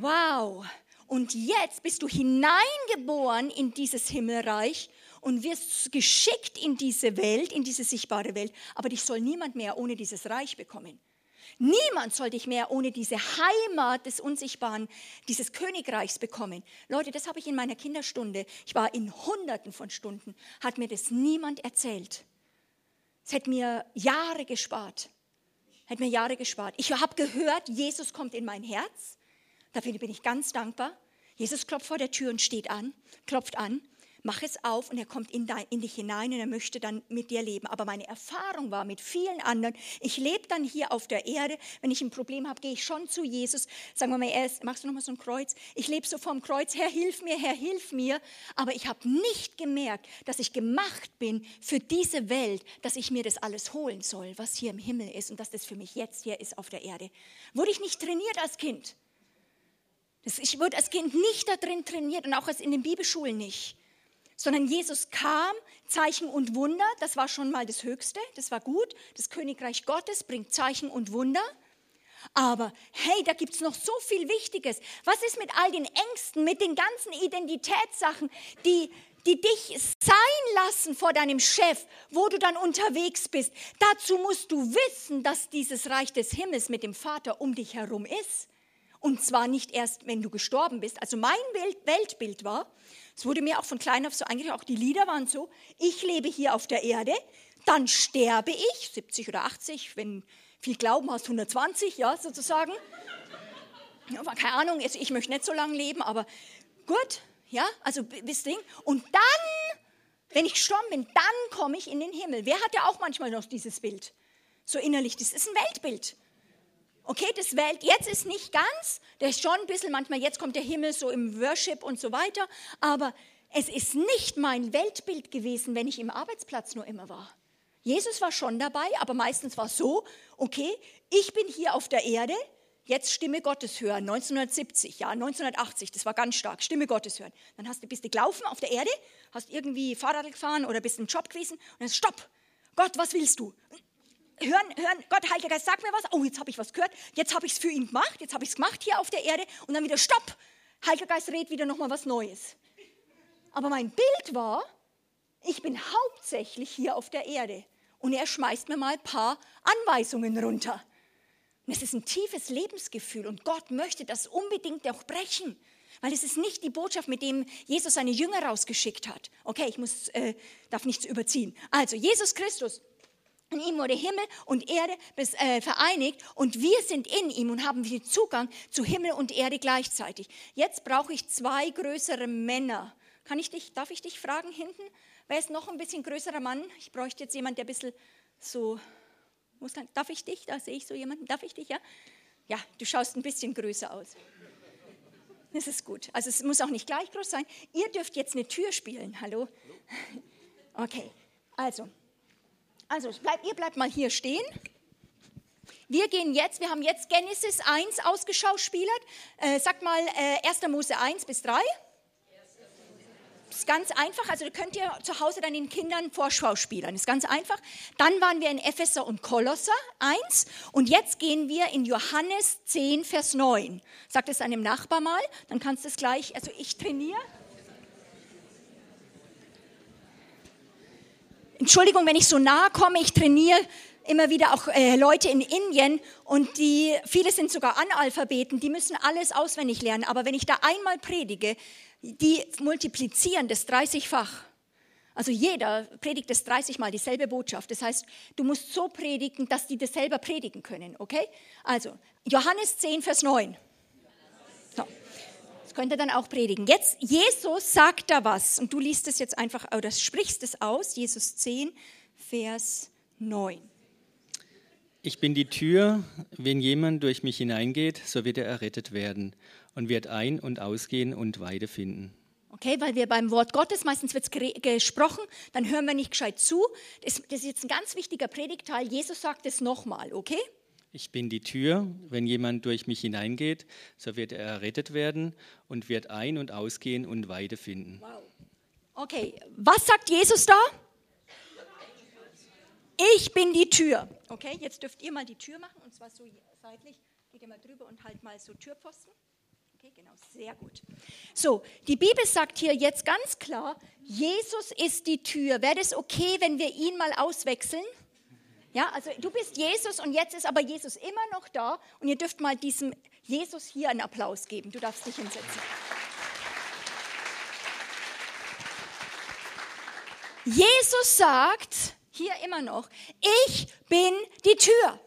Wow. Und jetzt bist du hineingeboren in dieses Himmelreich und wirst geschickt in diese Welt, in diese sichtbare Welt. Aber dich soll niemand mehr ohne dieses Reich bekommen. Niemand soll dich mehr ohne diese Heimat des Unsichtbaren, dieses Königreichs bekommen. Leute, das habe ich in meiner Kinderstunde, ich war in Hunderten von Stunden, hat mir das niemand erzählt. Es hätte mir Jahre gespart. Hätte mir Jahre gespart. Ich habe gehört, Jesus kommt in mein Herz. Dafür bin ich ganz dankbar. Jesus klopft vor der Tür und steht an, klopft an. mach es auf und er kommt in, dein, in, dich hinein und er möchte dann mit dir leben. Aber meine Erfahrung war mit vielen anderen, ich lebe dann hier auf der Erde, wenn ich ein Problem habe, gehe ich schon zu Jesus, sagen wir mal, erst, machst du nochmal so ein Kreuz? Ich lebe so vorm Kreuz, Herr, hilf mir, Herr, hilf mir. Aber ich habe nicht gemerkt, dass ich gemacht bin für diese Welt, dass ich mir das alles holen soll, was hier im Himmel ist und dass das für mich jetzt hier ist auf der Erde. Wurde ich nicht trainiert als Kind? Ich wurde als Kind nicht da drin trainiert und auch in den Bibelschulen nicht sondern Jesus kam, Zeichen und Wunder, das war schon mal das Höchste, das war gut. Das Königreich Gottes bringt Zeichen und Wunder. Aber hey, da gibt es noch so viel Wichtiges. Was ist mit all den Ängsten, mit den ganzen Identitätssachen, die, die dich sein lassen vor deinem Chef, wo du dann unterwegs bist? Dazu musst du wissen, dass dieses Reich des Himmels mit dem Vater um dich herum ist. Und zwar nicht erst, wenn du gestorben bist. Also mein Weltbild war, es wurde mir auch von klein auf so eigentlich, auch die Lieder waren so, ich lebe hier auf der Erde, dann sterbe ich, 70 oder 80, wenn viel Glauben hast, 120, ja, sozusagen. Ja, keine Ahnung, also ich möchte nicht so lange leben, aber gut, ja, also bis Ding. Und dann, wenn ich gestorben bin, dann komme ich in den Himmel. Wer hat ja auch manchmal noch dieses Bild? So innerlich, das ist ein Weltbild. Okay, das Welt jetzt ist nicht ganz, der ist schon ein bisschen manchmal, jetzt kommt der Himmel so im Worship und so weiter, aber es ist nicht mein Weltbild gewesen, wenn ich im Arbeitsplatz nur immer war. Jesus war schon dabei, aber meistens war es so, okay, ich bin hier auf der Erde, jetzt Stimme Gottes hören, 1970, ja, 1980, das war ganz stark, Stimme Gottes hören. Dann hast du, bist du gelaufen auf der Erde, hast irgendwie Fahrrad gefahren oder bist im Job gewesen und dann stopp, Gott, was willst du? Hören, hören, Gott, Heiliger Geist, sag mir was. Oh, jetzt habe ich was gehört. Jetzt habe ich es für ihn gemacht. Jetzt habe ich es gemacht hier auf der Erde. Und dann wieder Stopp. Heiliger Geist redet wieder nochmal was Neues. Aber mein Bild war, ich bin hauptsächlich hier auf der Erde. Und er schmeißt mir mal ein paar Anweisungen runter. Und es ist ein tiefes Lebensgefühl. Und Gott möchte das unbedingt auch brechen. Weil es ist nicht die Botschaft, mit dem Jesus seine Jünger rausgeschickt hat. Okay, ich muss, äh, darf nichts überziehen. Also, Jesus Christus in ihm wurde Himmel und Erde äh, vereinigt und wir sind in ihm und haben den Zugang zu Himmel und Erde gleichzeitig. Jetzt brauche ich zwei größere Männer. Kann ich dich, darf ich dich fragen hinten? Wer ist noch ein bisschen größerer Mann? Ich bräuchte jetzt jemanden, der ein bisschen so, muss, darf ich dich? Da sehe ich so jemanden. Darf ich dich, ja? Ja, du schaust ein bisschen größer aus. Das ist gut. Also es muss auch nicht gleich groß sein. Ihr dürft jetzt eine Tür spielen. Hallo? Okay, also also bleib, ihr bleibt mal hier stehen. Wir gehen jetzt, wir haben jetzt Genesis 1 ausgeschauspielert. Äh, sag mal äh, 1. Mose 1 bis 3. Das ist ganz einfach, also könnt ihr zu Hause dann den Kindern vorschauspielern. Das ist ganz einfach. Dann waren wir in Epheser und Kolosser 1 und jetzt gehen wir in Johannes 10, Vers 9. Sag das deinem Nachbar mal, dann kannst du es gleich, also ich trainiere. Entschuldigung, wenn ich so nahe komme, ich trainiere immer wieder auch äh, Leute in Indien und die, viele sind sogar Analphabeten, die müssen alles auswendig lernen. Aber wenn ich da einmal predige, die multiplizieren das 30-fach. Also jeder predigt das 30 Mal dieselbe Botschaft. Das heißt, du musst so predigen, dass die das selber predigen können. Okay? Also, Johannes 10, Vers 9 könnt ihr dann auch predigen. Jetzt, Jesus sagt da was und du liest es jetzt einfach, oder sprichst es aus, Jesus 10, Vers 9. Ich bin die Tür, wenn jemand durch mich hineingeht, so wird er errettet werden und wird ein- und ausgehen und Weide finden. Okay, weil wir beim Wort Gottes, meistens wird es gesprochen, dann hören wir nicht gescheit zu. Das, das ist jetzt ein ganz wichtiger Predigteil. Jesus sagt es nochmal, okay? Ich bin die Tür. Wenn jemand durch mich hineingeht, so wird er errettet werden und wird ein- und ausgehen und Weide finden. Wow. Okay, was sagt Jesus da? Ich bin die Tür. Okay, jetzt dürft ihr mal die Tür machen und zwar so seitlich. Geht ihr mal drüber und halt mal so Türposten. Okay, genau, sehr gut. So, die Bibel sagt hier jetzt ganz klar, Jesus ist die Tür. Wäre es okay, wenn wir ihn mal auswechseln? Ja, also du bist Jesus und jetzt ist aber Jesus immer noch da und ihr dürft mal diesem Jesus hier einen Applaus geben. Du darfst dich hinsetzen. Jesus sagt hier immer noch, ich bin die Tür.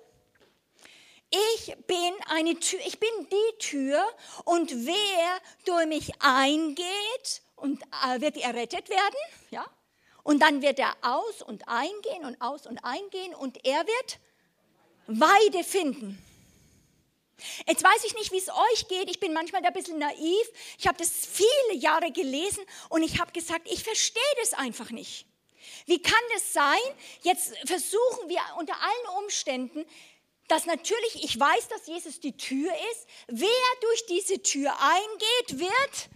Ich bin eine Tür, ich bin die Tür und wer durch mich eingeht und äh, wird errettet werden, ja? Und dann wird er aus und eingehen und aus und eingehen und er wird Weide finden. Jetzt weiß ich nicht, wie es euch geht. Ich bin manchmal da ein bisschen naiv. Ich habe das viele Jahre gelesen und ich habe gesagt, ich verstehe das einfach nicht. Wie kann das sein? Jetzt versuchen wir unter allen Umständen, dass natürlich, ich weiß, dass Jesus die Tür ist. Wer durch diese Tür eingeht, wird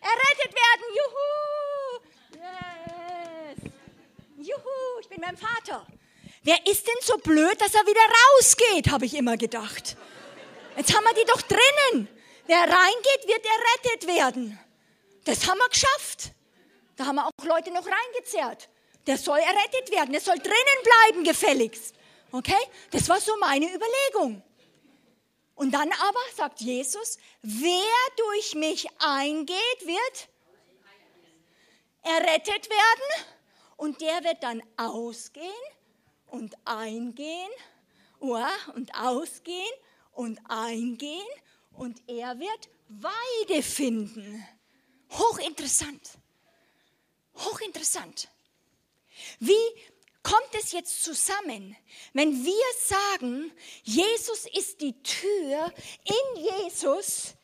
errettet werden. Juhu! Yes! Beim Vater. Wer ist denn so blöd, dass er wieder rausgeht, habe ich immer gedacht. Jetzt haben wir die doch drinnen. Wer reingeht, wird errettet werden. Das haben wir geschafft. Da haben wir auch Leute noch reingezerrt. Der soll errettet werden, der soll drinnen bleiben, gefälligst. Okay? Das war so meine Überlegung. Und dann aber sagt Jesus, wer durch mich eingeht, wird errettet werden und der wird dann ausgehen und eingehen und ausgehen und eingehen und er wird Weide finden. Hochinteressant. Hochinteressant. Wie kommt es jetzt zusammen, wenn wir sagen, Jesus ist die Tür, in Jesus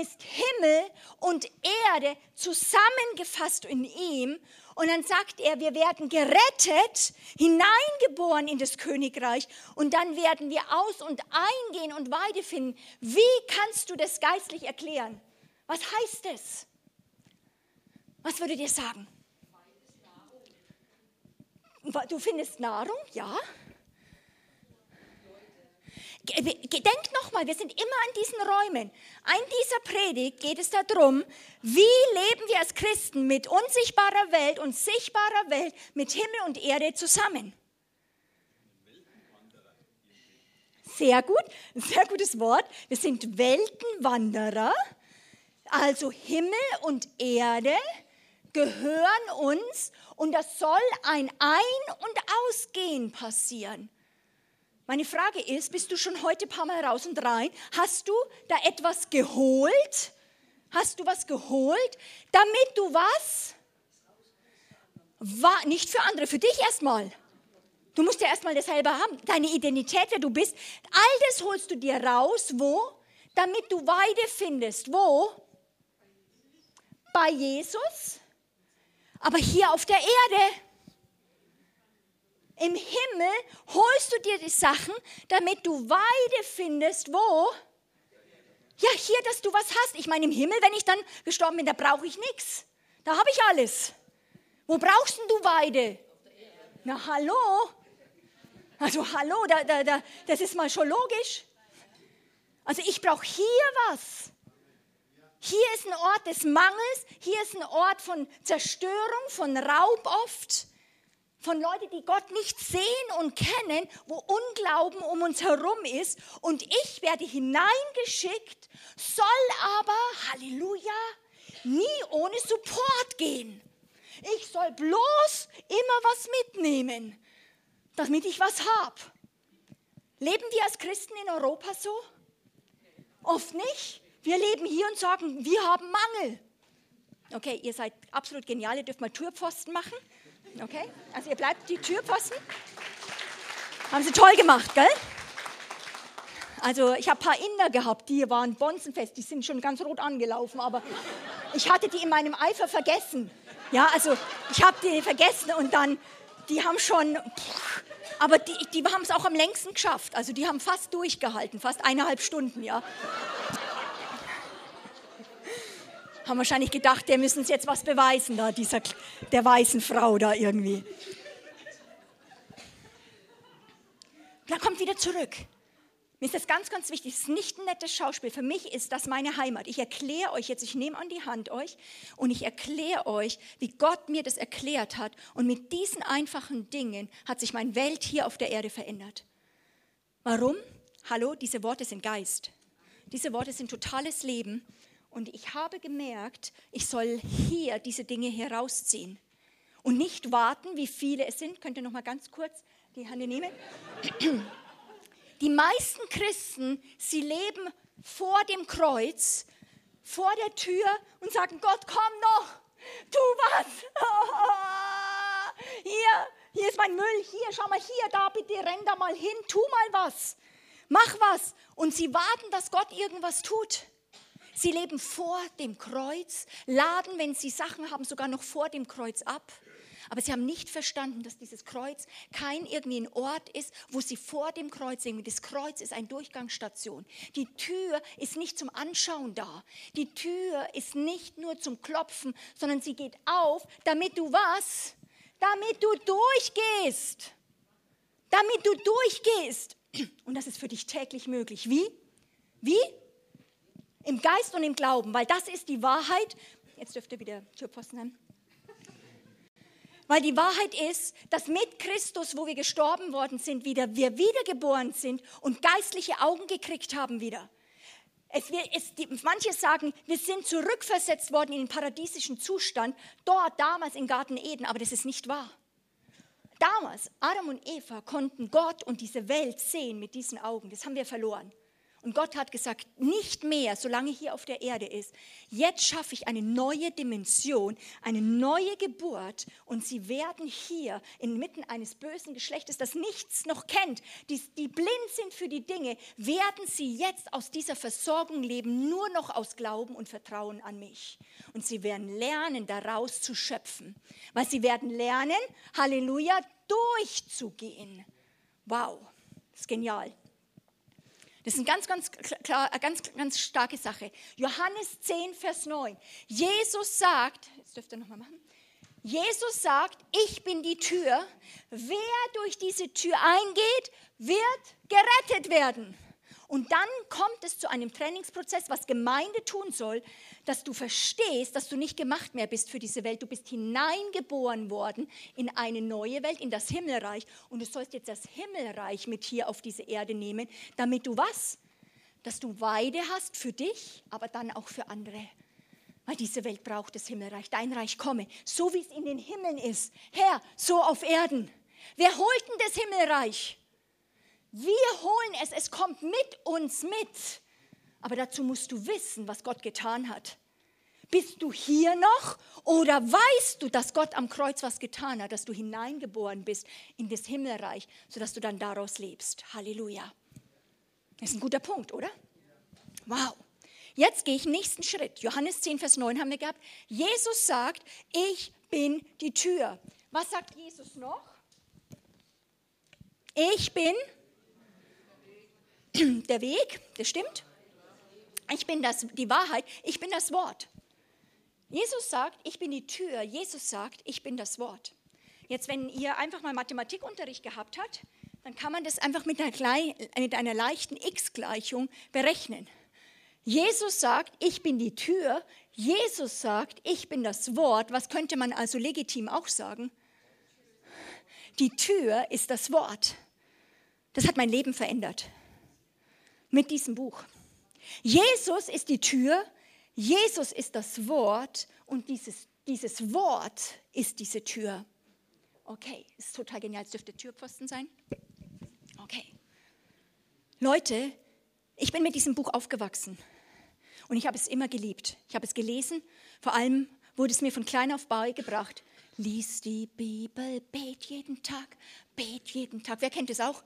ist Himmel und Erde zusammengefasst in ihm. Und dann sagt er, wir werden gerettet, hineingeboren in das Königreich und dann werden wir aus und eingehen und Weide finden. Wie kannst du das geistlich erklären? Was heißt es? Was würdet ihr sagen? Du findest Nahrung, ja. Denk nochmal, wir sind immer an diesen Räumen. In dieser Predigt geht es darum, wie leben wir als Christen mit unsichtbarer Welt und sichtbarer Welt, mit Himmel und Erde zusammen. Sehr gut, sehr gutes Wort. Wir sind Weltenwanderer, also Himmel und Erde gehören uns und das soll ein Ein- und Ausgehen passieren. Meine Frage ist, bist du schon heute ein paar Mal raus und rein? Hast du da etwas geholt? Hast du was geholt, damit du was? War nicht für andere, für dich erstmal. Du musst ja erstmal das selber haben, deine Identität, wer du bist. All das holst du dir raus, wo? Damit du Weide findest. Wo? Bei Jesus aber hier auf der Erde, im Himmel, holst du dir die Sachen, damit du Weide findest. Wo? Ja, hier, dass du was hast. Ich meine, im Himmel, wenn ich dann gestorben bin, da brauche ich nichts. Da habe ich alles. Wo brauchst denn du Weide? Na, hallo? Also, hallo, da, da, da, das ist mal schon logisch. Also, ich brauche hier was. Hier ist ein Ort des Mangels, hier ist ein Ort von Zerstörung, von Raub oft, von Leuten, die Gott nicht sehen und kennen, wo Unglauben um uns herum ist. Und ich werde hineingeschickt, soll aber, Halleluja, nie ohne Support gehen. Ich soll bloß immer was mitnehmen, damit ich was habe. Leben wir als Christen in Europa so? Oft nicht. Wir leben hier und sagen, wir haben Mangel. Okay, ihr seid absolut genial, ihr dürft mal Türpfosten machen. Okay, also ihr bleibt die Türpfosten. Haben sie toll gemacht, gell? Also ich habe ein paar Inder gehabt, die waren bonzenfest, die sind schon ganz rot angelaufen, aber ich hatte die in meinem Eifer vergessen. Ja, also ich habe die vergessen und dann, die haben schon, aber die, die haben es auch am längsten geschafft. Also die haben fast durchgehalten, fast eineinhalb Stunden, ja haben wahrscheinlich gedacht, der müssen uns jetzt was beweisen, da, dieser, der weißen Frau da irgendwie. Dann kommt wieder zurück. Mir ist das ganz, ganz wichtig. Es ist nicht ein nettes Schauspiel. Für mich ist das meine Heimat. Ich erkläre euch jetzt, ich nehme an die Hand euch und ich erkläre euch, wie Gott mir das erklärt hat. Und mit diesen einfachen Dingen hat sich meine Welt hier auf der Erde verändert. Warum? Hallo, diese Worte sind Geist. Diese Worte sind totales Leben. Und ich habe gemerkt, ich soll hier diese Dinge herausziehen und nicht warten, wie viele es sind. Könnt ihr noch mal ganz kurz die Hand nehmen? Die meisten Christen, sie leben vor dem Kreuz vor der Tür und sagen, Gott, komm noch, tu was. Hier, hier ist mein Müll, hier, schau mal hier, da bitte, renn da mal hin, tu mal was, mach was. Und sie warten, dass Gott irgendwas tut. Sie leben vor dem Kreuz, laden, wenn sie Sachen haben, sogar noch vor dem Kreuz ab. Aber sie haben nicht verstanden, dass dieses Kreuz kein irgendwie ein Ort ist, wo sie vor dem Kreuz sehen. Das Kreuz ist eine Durchgangsstation. Die Tür ist nicht zum Anschauen da. Die Tür ist nicht nur zum Klopfen, sondern sie geht auf, damit du was? Damit du durchgehst. Damit du durchgehst. Und das ist für dich täglich möglich. Wie? Wie? Im Geist und im Glauben, weil das ist die Wahrheit. Jetzt dürft ihr wieder Türpfosten haben. Weil die Wahrheit ist, dass mit Christus, wo wir gestorben worden sind, wieder wir wiedergeboren sind und geistliche Augen gekriegt haben wieder. Es, es, die, manche sagen, wir sind zurückversetzt worden in den paradiesischen Zustand, dort damals im Garten Eden, aber das ist nicht wahr. Damals, Adam und Eva konnten Gott und diese Welt sehen mit diesen Augen. Das haben wir verloren. Und Gott hat gesagt, nicht mehr, solange hier auf der Erde ist. Jetzt schaffe ich eine neue Dimension, eine neue Geburt. Und sie werden hier inmitten eines bösen Geschlechtes, das nichts noch kennt, die, die blind sind für die Dinge, werden sie jetzt aus dieser Versorgung leben, nur noch aus Glauben und Vertrauen an mich. Und sie werden lernen, daraus zu schöpfen. Weil sie werden lernen, Halleluja, durchzugehen. Wow, das ist genial. Das ist eine ganz, ganz, klar, ganz, ganz starke Sache. Johannes 10, Vers 9. Jesus sagt, jetzt dürft ihr nochmal machen. Jesus sagt, ich bin die Tür. Wer durch diese Tür eingeht, wird gerettet werden. Und dann kommt es zu einem Trainingsprozess, was Gemeinde tun soll, dass du verstehst, dass du nicht gemacht mehr bist für diese Welt. Du bist hineingeboren worden in eine neue Welt, in das Himmelreich. Und du sollst jetzt das Himmelreich mit hier auf diese Erde nehmen, damit du was? Dass du Weide hast für dich, aber dann auch für andere. Weil diese Welt braucht das Himmelreich. Dein Reich komme, so wie es in den Himmeln ist. Herr, so auf Erden. Wer holt denn das Himmelreich? Wir holen es, es kommt mit uns mit. Aber dazu musst du wissen, was Gott getan hat. Bist du hier noch oder weißt du, dass Gott am Kreuz was getan hat, dass du hineingeboren bist in das Himmelreich, sodass du dann daraus lebst? Halleluja. Das ist ein guter Punkt, oder? Wow. Jetzt gehe ich nächsten Schritt. Johannes 10, Vers 9 haben wir gehabt. Jesus sagt, ich bin die Tür. Was sagt Jesus noch? Ich bin der Weg, das stimmt. Ich bin das, die Wahrheit, ich bin das Wort. Jesus sagt, ich bin die Tür. Jesus sagt, ich bin das Wort. Jetzt, wenn ihr einfach mal Mathematikunterricht gehabt habt, dann kann man das einfach mit einer, mit einer leichten x-Gleichung berechnen. Jesus sagt, ich bin die Tür. Jesus sagt, ich bin das Wort. Was könnte man also legitim auch sagen? Die Tür ist das Wort. Das hat mein Leben verändert mit diesem Buch. Jesus ist die Tür, Jesus ist das Wort und dieses, dieses Wort ist diese Tür. Okay, ist total genial. Es dürfte Türpfosten sein. Okay. Leute, ich bin mit diesem Buch aufgewachsen und ich habe es immer geliebt. Ich habe es gelesen, vor allem wurde es mir von klein auf beigebracht. Lies die Bibel, bet jeden Tag, bet jeden Tag. Wer kennt es auch?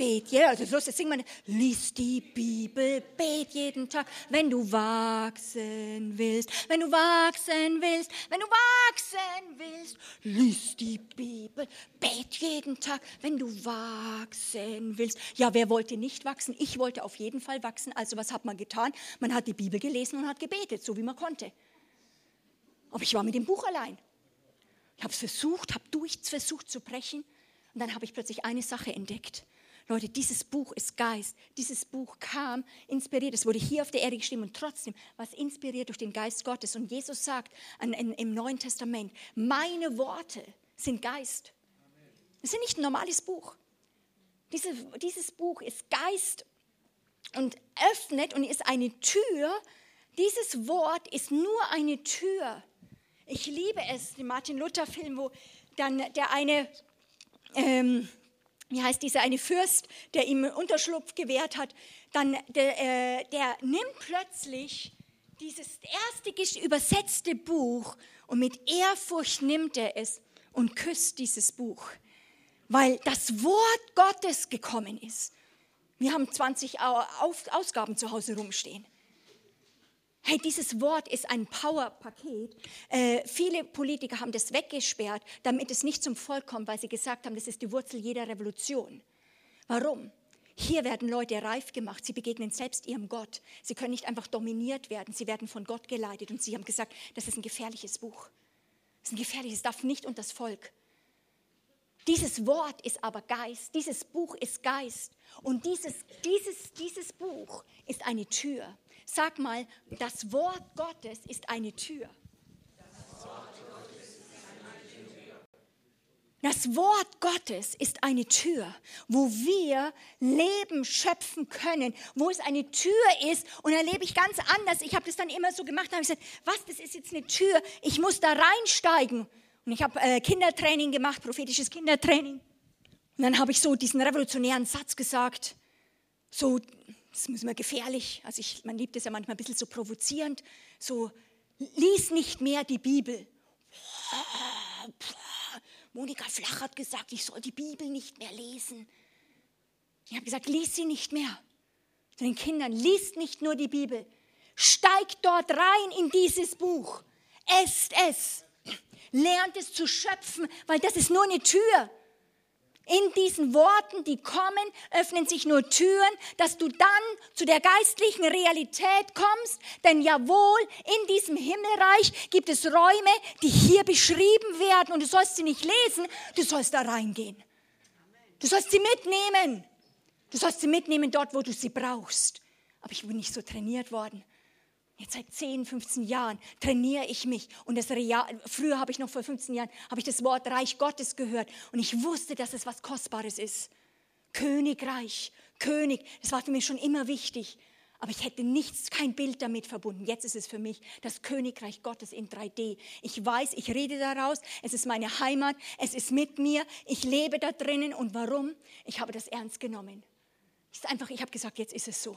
Bet, ja, also jetzt singen wir, lies die Bibel, bet jeden Tag, wenn du wachsen willst, wenn du wachsen willst, wenn du wachsen willst, lies die Bibel, bet jeden Tag, wenn du wachsen willst. Ja, wer wollte nicht wachsen? Ich wollte auf jeden Fall wachsen, also was hat man getan? Man hat die Bibel gelesen und hat gebetet, so wie man konnte. Aber ich war mit dem Buch allein. Ich habe es versucht, habe durch versucht zu brechen. Und dann habe ich plötzlich eine Sache entdeckt. Leute, dieses Buch ist Geist. Dieses Buch kam inspiriert. Es wurde hier auf der Erde geschrieben und trotzdem war es inspiriert durch den Geist Gottes. Und Jesus sagt an, in, im Neuen Testament, meine Worte sind Geist. Es ist nicht ein normales Buch. Diese, dieses Buch ist Geist und öffnet und ist eine Tür. Dieses Wort ist nur eine Tür. Ich liebe es, den Martin Luther-Film, wo dann der eine ähm, wie heißt dieser eine Fürst, der ihm Unterschlupf gewährt hat, dann der, äh, der nimmt plötzlich dieses erste übersetzte Buch und mit Ehrfurcht nimmt er es und küsst dieses Buch, weil das Wort Gottes gekommen ist. Wir haben 20 Ausgaben zu Hause rumstehen. Hey, dieses Wort ist ein Powerpaket. Äh, viele Politiker haben das weggesperrt, damit es nicht zum Volk kommt, weil sie gesagt haben, das ist die Wurzel jeder Revolution. Warum? Hier werden Leute reif gemacht. Sie begegnen selbst ihrem Gott. Sie können nicht einfach dominiert werden. Sie werden von Gott geleitet. Und sie haben gesagt, das ist ein gefährliches Buch. Das ist ein gefährliches, darf nicht unter das Volk. Dieses Wort ist aber Geist. Dieses Buch ist Geist. Und dieses, dieses, dieses Buch ist eine Tür. Sag mal, das Wort Gottes ist eine Tür. Das Wort Gottes ist eine Tür, wo wir Leben schöpfen können, wo es eine Tür ist. Und da lebe ich ganz anders. Ich habe das dann immer so gemacht, habe gesagt, was, das ist jetzt eine Tür, ich muss da reinsteigen. Und ich habe äh, Kindertraining gemacht, prophetisches Kindertraining. Und dann habe ich so diesen revolutionären Satz gesagt, so, das ist immer gefährlich, also ich, man liebt es ja manchmal ein bisschen so provozierend, so, lies nicht mehr die Bibel. Monika Flach hat gesagt, ich soll die Bibel nicht mehr lesen. Ich habe gesagt, lies sie nicht mehr. Zu den Kindern, liest nicht nur die Bibel. Steigt dort rein in dieses Buch. Esst es. Lernt es zu schöpfen, weil das ist nur eine Tür. In diesen Worten, die kommen, öffnen sich nur Türen, dass du dann zu der geistlichen Realität kommst. Denn jawohl, in diesem Himmelreich gibt es Räume, die hier beschrieben werden. Und du sollst sie nicht lesen, du sollst da reingehen. Du sollst sie mitnehmen. Du sollst sie mitnehmen dort, wo du sie brauchst. Aber ich bin nicht so trainiert worden. Jetzt seit 10, 15 Jahren trainiere ich mich. Und das Real, früher habe ich noch vor 15 Jahren, habe ich das Wort Reich Gottes gehört. Und ich wusste, dass es was Kostbares ist. Königreich, König, das war für mich schon immer wichtig. Aber ich hätte nichts, kein Bild damit verbunden. Jetzt ist es für mich das Königreich Gottes in 3D. Ich weiß, ich rede daraus. Es ist meine Heimat. Es ist mit mir. Ich lebe da drinnen. Und warum? Ich habe das ernst genommen. ist einfach, ich habe gesagt, jetzt ist es so.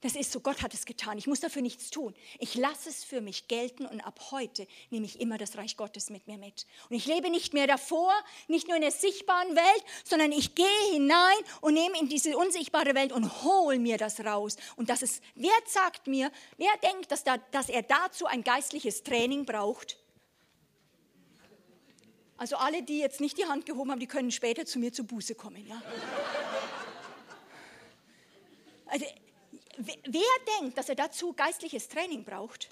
Das ist so, Gott hat es getan. Ich muss dafür nichts tun. Ich lasse es für mich gelten und ab heute nehme ich immer das Reich Gottes mit mir mit. Und ich lebe nicht mehr davor, nicht nur in der sichtbaren Welt, sondern ich gehe hinein und nehme in diese unsichtbare Welt und hole mir das raus. Und das ist, wer sagt mir, wer denkt, dass, da, dass er dazu ein geistliches Training braucht? Also alle, die jetzt nicht die Hand gehoben haben, die können später zu mir zu Buße kommen. Ja? Also Wer denkt, dass er dazu geistliches Training braucht?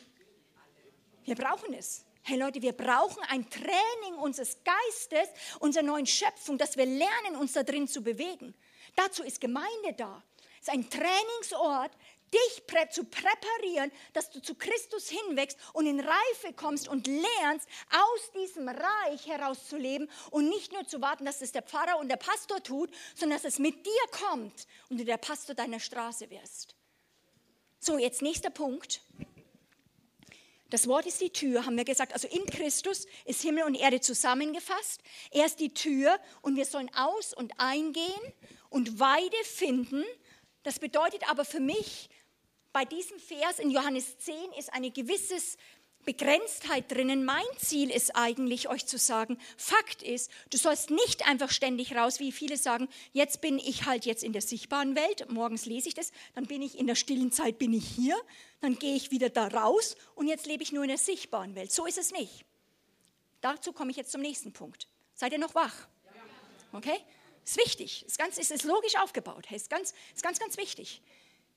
Wir brauchen es. Hey Leute, wir brauchen ein Training unseres Geistes, unserer neuen Schöpfung, dass wir lernen, uns da drin zu bewegen. Dazu ist Gemeinde da. Es ist ein Trainingsort, dich zu präparieren, dass du zu Christus hinwächst und in Reife kommst und lernst, aus diesem Reich herauszuleben und nicht nur zu warten, dass es der Pfarrer und der Pastor tut, sondern dass es mit dir kommt und du der Pastor deiner Straße wirst. So, jetzt nächster Punkt. Das Wort ist die Tür, haben wir gesagt. Also in Christus ist Himmel und Erde zusammengefasst. Er ist die Tür und wir sollen aus und eingehen und Weide finden. Das bedeutet aber für mich, bei diesem Vers in Johannes 10 ist ein gewisses Begrenztheit drinnen. Mein Ziel ist eigentlich, euch zu sagen, Fakt ist, du sollst nicht einfach ständig raus, wie viele sagen, jetzt bin ich halt jetzt in der sichtbaren Welt, morgens lese ich das, dann bin ich in der stillen Zeit, bin ich hier, dann gehe ich wieder da raus und jetzt lebe ich nur in der sichtbaren Welt. So ist es nicht. Dazu komme ich jetzt zum nächsten Punkt. Seid ihr noch wach? Okay? Ist wichtig. Ist, ganz, ist, ist logisch aufgebaut. Ist ganz, ist ganz, ganz wichtig.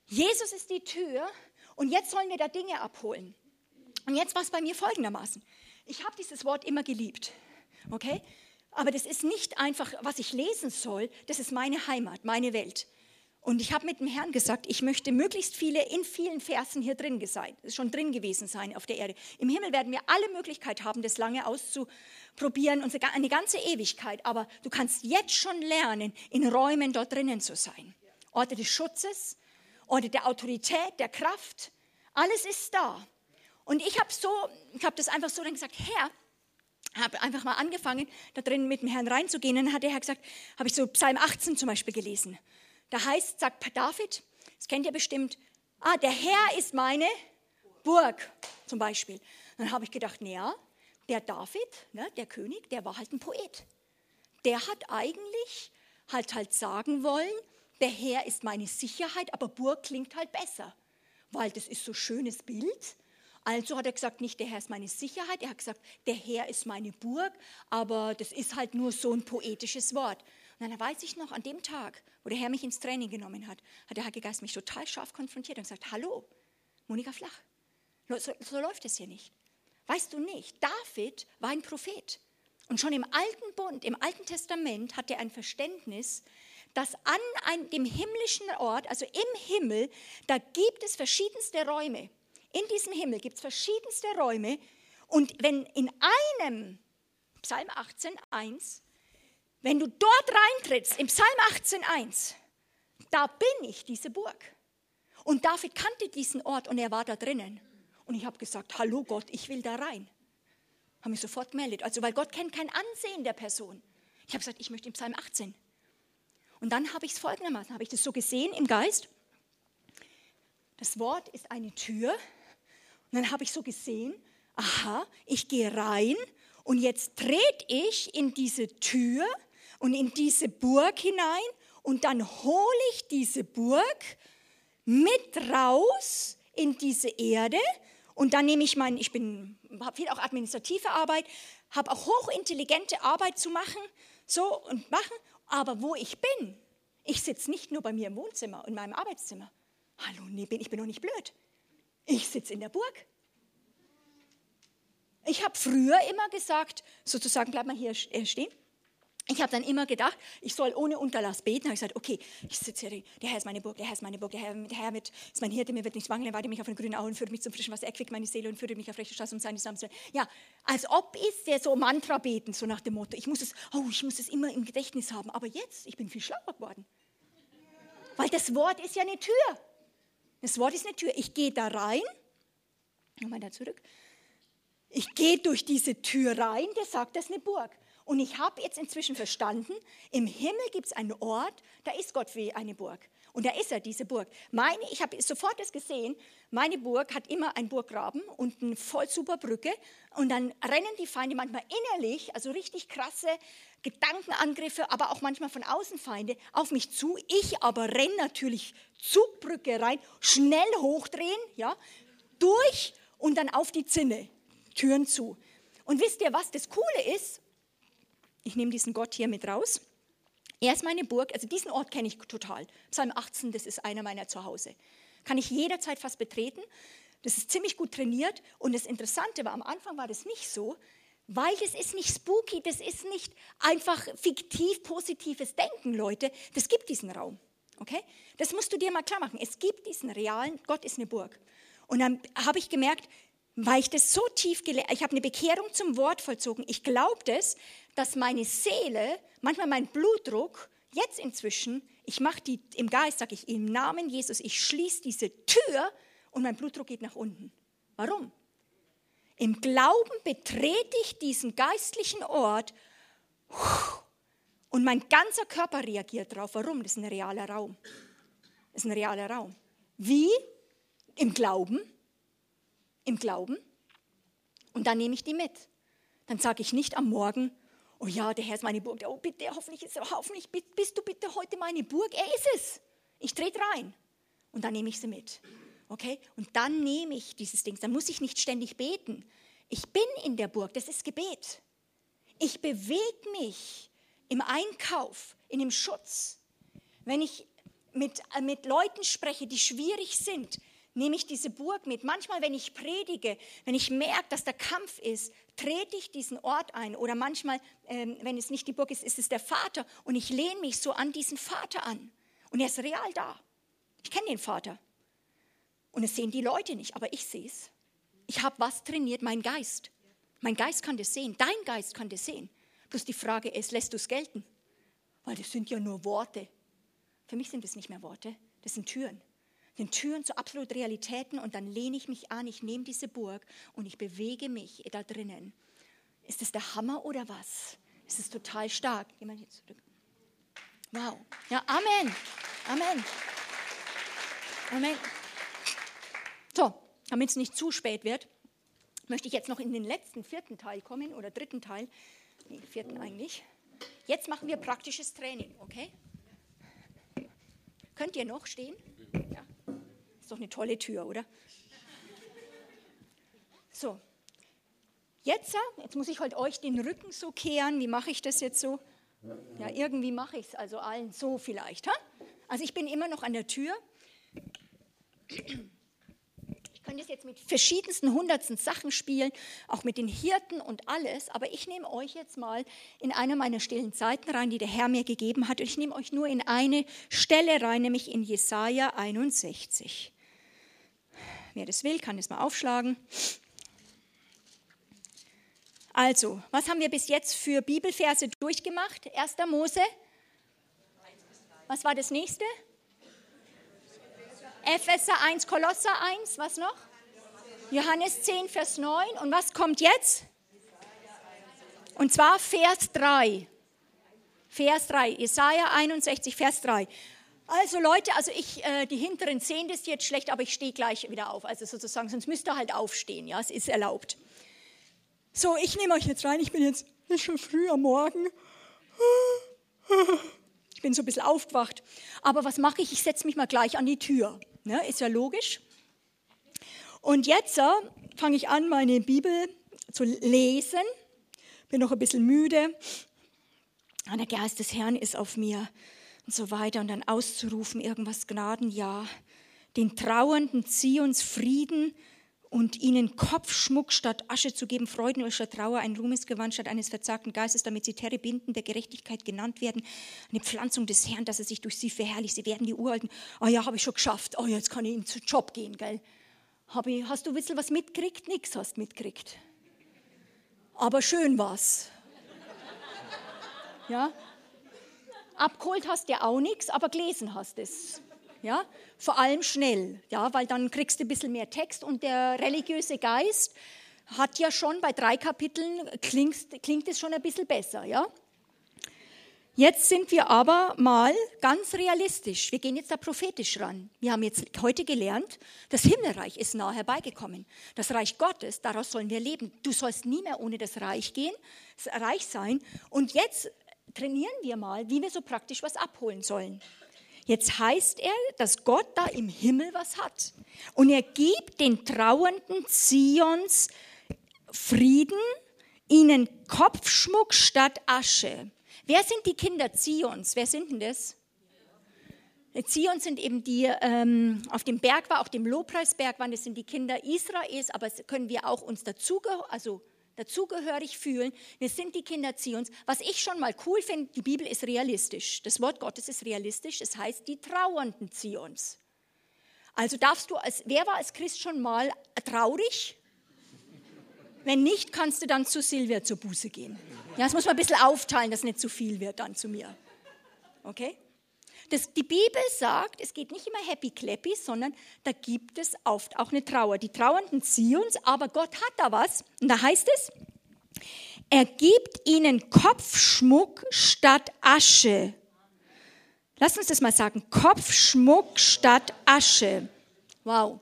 Jesus ist die Tür und jetzt sollen wir da Dinge abholen. Und jetzt war es bei mir folgendermaßen. Ich habe dieses Wort immer geliebt. Okay? Aber das ist nicht einfach, was ich lesen soll. Das ist meine Heimat, meine Welt. Und ich habe mit dem Herrn gesagt, ich möchte möglichst viele in vielen Versen hier drin sein, schon drin gewesen sein auf der Erde. Im Himmel werden wir alle Möglichkeit haben, das lange auszuprobieren, eine ganze Ewigkeit. Aber du kannst jetzt schon lernen, in Räumen dort drinnen zu sein. Orte des Schutzes, Orte der Autorität, der Kraft. Alles ist da. Und ich habe so, ich habe das einfach so dann gesagt, Herr, habe einfach mal angefangen, da drin mit dem Herrn reinzugehen. Und dann hat der Herr gesagt, habe ich so Psalm 18 zum Beispiel gelesen. Da heißt, sagt David, das kennt ihr bestimmt, ah, der Herr ist meine Burg zum Beispiel. Dann habe ich gedacht, naja, der David, ne, der König, der war halt ein Poet. Der hat eigentlich halt halt sagen wollen, der Herr ist meine Sicherheit, aber Burg klingt halt besser, weil das ist so schönes Bild. Also hat er gesagt, nicht der Herr ist meine Sicherheit, er hat gesagt, der Herr ist meine Burg, aber das ist halt nur so ein poetisches Wort. Und dann weiß ich noch, an dem Tag, wo der Herr mich ins Training genommen hat, hat der Heilige Geist mich total scharf konfrontiert und gesagt, hallo, Monika Flach, so, so läuft es hier nicht. Weißt du nicht, David war ein Prophet. Und schon im Alten Bund, im Alten Testament hat er ein Verständnis, dass an ein, dem himmlischen Ort, also im Himmel, da gibt es verschiedenste Räume. In diesem Himmel gibt es verschiedenste Räume. Und wenn in einem, Psalm 18,1, wenn du dort reintrittst, im Psalm 18,1, da bin ich, diese Burg. Und David kannte diesen Ort und er war da drinnen. Und ich habe gesagt, hallo Gott, ich will da rein. Habe mich sofort gemeldet. Also, weil Gott kennt kein Ansehen der Person. Ich habe gesagt, ich möchte im Psalm 18. Und dann habe ich es folgendermaßen, habe ich das so gesehen im Geist. Das Wort ist eine Tür. Und dann habe ich so gesehen, aha, ich gehe rein und jetzt trete ich in diese Tür und in diese Burg hinein und dann hole ich diese Burg mit raus in diese Erde und dann nehme ich mein, ich bin, habe viel auch administrative Arbeit, habe auch hochintelligente Arbeit zu machen, so und machen. Aber wo ich bin, ich sitze nicht nur bei mir im Wohnzimmer, in meinem Arbeitszimmer. Hallo, nee, bin, ich bin doch nicht blöd. Ich sitze in der Burg. Ich habe früher immer gesagt, sozusagen, bleib mal hier äh, stehen. Ich habe dann immer gedacht, ich soll ohne Unterlass beten. Da habe ich gesagt, okay, ich sitze hier, der Herr ist meine Burg, der Herr ist meine Burg, der Herr, der Herr mit, ist mein Hirte, mir wird nichts mangeln, weide mich auf den grünen Auen, führt mich zum frischen Wasser, er quickt meine Seele und führt mich auf rechte Straße um seine Samstag. Ja, als ob ist der so Mantra beten, so nach dem Motto, ich muss es, oh, ich muss es immer im Gedächtnis haben. Aber jetzt, ich bin viel schlauer geworden. Weil das Wort ist ja eine Tür. Das Wort ist eine Tür. Ich gehe da rein, nochmal da zurück, ich gehe durch diese Tür rein, der sagt, das ist eine Burg. Und ich habe jetzt inzwischen verstanden, im Himmel gibt es einen Ort, da ist Gott wie eine Burg. Und da ist er, diese Burg. Meine, ich habe sofort das gesehen, meine Burg hat immer einen Burggraben und eine voll super Brücke. Und dann rennen die Feinde manchmal innerlich, also richtig krasse Gedankenangriffe, aber auch manchmal von außen Feinde auf mich zu. Ich aber renne natürlich Zugbrücke rein, schnell hochdrehen, ja, durch und dann auf die Zinne, Türen zu. Und wisst ihr, was das Coole ist? Ich nehme diesen Gott hier mit raus. Er ist meine Burg, also diesen Ort kenne ich total. Psalm 18, das ist einer meiner Zuhause. Kann ich jederzeit fast betreten. Das ist ziemlich gut trainiert. Und das Interessante war, am Anfang war das nicht so, weil das ist nicht spooky, das ist nicht einfach fiktiv positives Denken, Leute. Das gibt diesen Raum. Okay? Das musst du dir mal klar machen. Es gibt diesen realen, Gott ist eine Burg. Und dann habe ich gemerkt, weil ich das so tief gelernt ich habe eine Bekehrung zum Wort vollzogen. Ich glaube das, dass meine Seele, manchmal mein Blutdruck, jetzt inzwischen, ich mache die im Geist, sage ich im Namen Jesus, ich schließe diese Tür und mein Blutdruck geht nach unten. Warum? Im Glauben betrete ich diesen geistlichen Ort und mein ganzer Körper reagiert darauf. Warum? Das ist ein realer Raum. Das ist ein realer Raum. Wie? Im Glauben im Glauben und dann nehme ich die mit. Dann sage ich nicht am Morgen, oh ja, der Herr ist meine Burg, oh bitte, hoffentlich, ist, hoffentlich bist du bitte heute meine Burg. Er ist es. Ich trete rein und dann nehme ich sie mit. Okay? Und dann nehme ich dieses Ding. Dann muss ich nicht ständig beten. Ich bin in der Burg, das ist Gebet. Ich bewege mich im Einkauf, in dem Schutz. Wenn ich mit, äh, mit Leuten spreche, die schwierig sind, nehme ich diese Burg mit. Manchmal, wenn ich predige, wenn ich merke, dass der Kampf ist, trete ich diesen Ort ein. Oder manchmal, ähm, wenn es nicht die Burg ist, ist es der Vater. Und ich lehne mich so an diesen Vater an. Und er ist real da. Ich kenne den Vater. Und es sehen die Leute nicht, aber ich sehe es. Ich habe was trainiert, mein Geist. Mein Geist kann das sehen, dein Geist kann das sehen. Bloß die Frage ist, lässt du es gelten? Weil das sind ja nur Worte. Für mich sind es nicht mehr Worte, das sind Türen den Türen zu absoluten Realitäten und dann lehne ich mich an, ich nehme diese Burg und ich bewege mich da drinnen. Ist das der Hammer oder was? Es ist total stark. Geh mal hier zurück. Wow. Ja, Amen. Amen. Amen. So, damit es nicht zu spät wird, möchte ich jetzt noch in den letzten vierten Teil kommen oder dritten Teil. Nee, vierten eigentlich. Jetzt machen wir praktisches Training, okay? Könnt ihr noch stehen? Ja. Ist doch eine tolle Tür, oder? So. Jetzt, jetzt muss ich halt euch den Rücken so kehren. Wie mache ich das jetzt so? Ja, irgendwie mache ich es also allen so vielleicht. Ha? Also ich bin immer noch an der Tür. Ich könnte es jetzt mit verschiedensten hundertsten Sachen spielen, auch mit den Hirten und alles, aber ich nehme euch jetzt mal in eine meiner stillen Zeiten rein, die der Herr mir gegeben hat. Und ich nehme euch nur in eine Stelle rein, nämlich in Jesaja 61. Wer das will, kann es mal aufschlagen. Also, was haben wir bis jetzt für Bibelverse durchgemacht? 1. Mose. Was war das nächste? Epheser 1, Kolosser 1, was noch? Johannes 10, Vers 9. Und was kommt jetzt? Und zwar Vers 3. Vers 3, Jesaja 61, Vers 3. Also Leute, also ich, äh, die hinteren sehen das jetzt schlecht, aber ich stehe gleich wieder auf. Also sozusagen, sonst müsst ihr halt aufstehen, ja, es ist erlaubt. So, ich nehme euch jetzt rein, ich bin jetzt schon früh am Morgen. Ich bin so ein bisschen aufgewacht. Aber was mache ich? Ich setze mich mal gleich an die Tür. Ne? Ist ja logisch. Und jetzt äh, fange ich an, meine Bibel zu lesen. Bin noch ein bisschen müde. Der Geist des Herrn ist auf mir und so weiter. Und dann auszurufen, irgendwas Gnaden, ja. Den Trauernden zieh uns Frieden und ihnen Kopfschmuck statt Asche zu geben, Freuden oder Trauer, ein Ruhmesgewand statt eines verzagten Geistes, damit sie Terebinden der Gerechtigkeit genannt werden, eine Pflanzung des Herrn, dass er sich durch sie verherrlicht. Sie werden die Uralten, oh ja, habe ich schon geschafft, oh ja, jetzt kann ich in den Job gehen, gell. Hab ich, hast du ein bisschen was mitgekriegt? Nix hast mitgekriegt. Aber schön war's. Ja? Abgeholt hast du auch nichts, aber gelesen hast es. Ja? Vor allem schnell, ja? weil dann kriegst du ein bisschen mehr Text und der religiöse Geist hat ja schon bei drei Kapiteln, klingt, klingt es schon ein bisschen besser. Ja? Jetzt sind wir aber mal ganz realistisch. Wir gehen jetzt da prophetisch ran. Wir haben jetzt heute gelernt, das Himmelreich ist nah herbeigekommen. Das Reich Gottes, daraus sollen wir leben. Du sollst nie mehr ohne das Reich gehen, Reich sein. Und jetzt trainieren wir mal, wie wir so praktisch was abholen sollen. Jetzt heißt er, dass Gott da im Himmel was hat. Und er gibt den Trauernden Zions Frieden, ihnen Kopfschmuck statt Asche. Wer sind die Kinder Zions? Wer sind denn das? Zion sind eben die, ähm, auf dem Berg war, auf dem Lobpreisberg waren, das sind die Kinder Israels, aber können wir auch uns dazu, also dazugehörig fühlen. Wir sind die Kinder Zions. Was ich schon mal cool finde, die Bibel ist realistisch. Das Wort Gottes ist realistisch. Es heißt die Trauernden Zions. Also darfst du als, wer war als Christ schon mal traurig? Wenn nicht, kannst du dann zu Silvia zur Buße gehen. Ja, das muss man ein bisschen aufteilen, dass nicht zu viel wird dann zu mir. Okay? Das, die Bibel sagt, es geht nicht immer happy clappy, sondern da gibt es oft auch eine Trauer. Die Trauernden ziehen uns, aber Gott hat da was. Und da heißt es, er gibt ihnen Kopfschmuck statt Asche. Lass uns das mal sagen. Kopfschmuck statt Asche. Wow.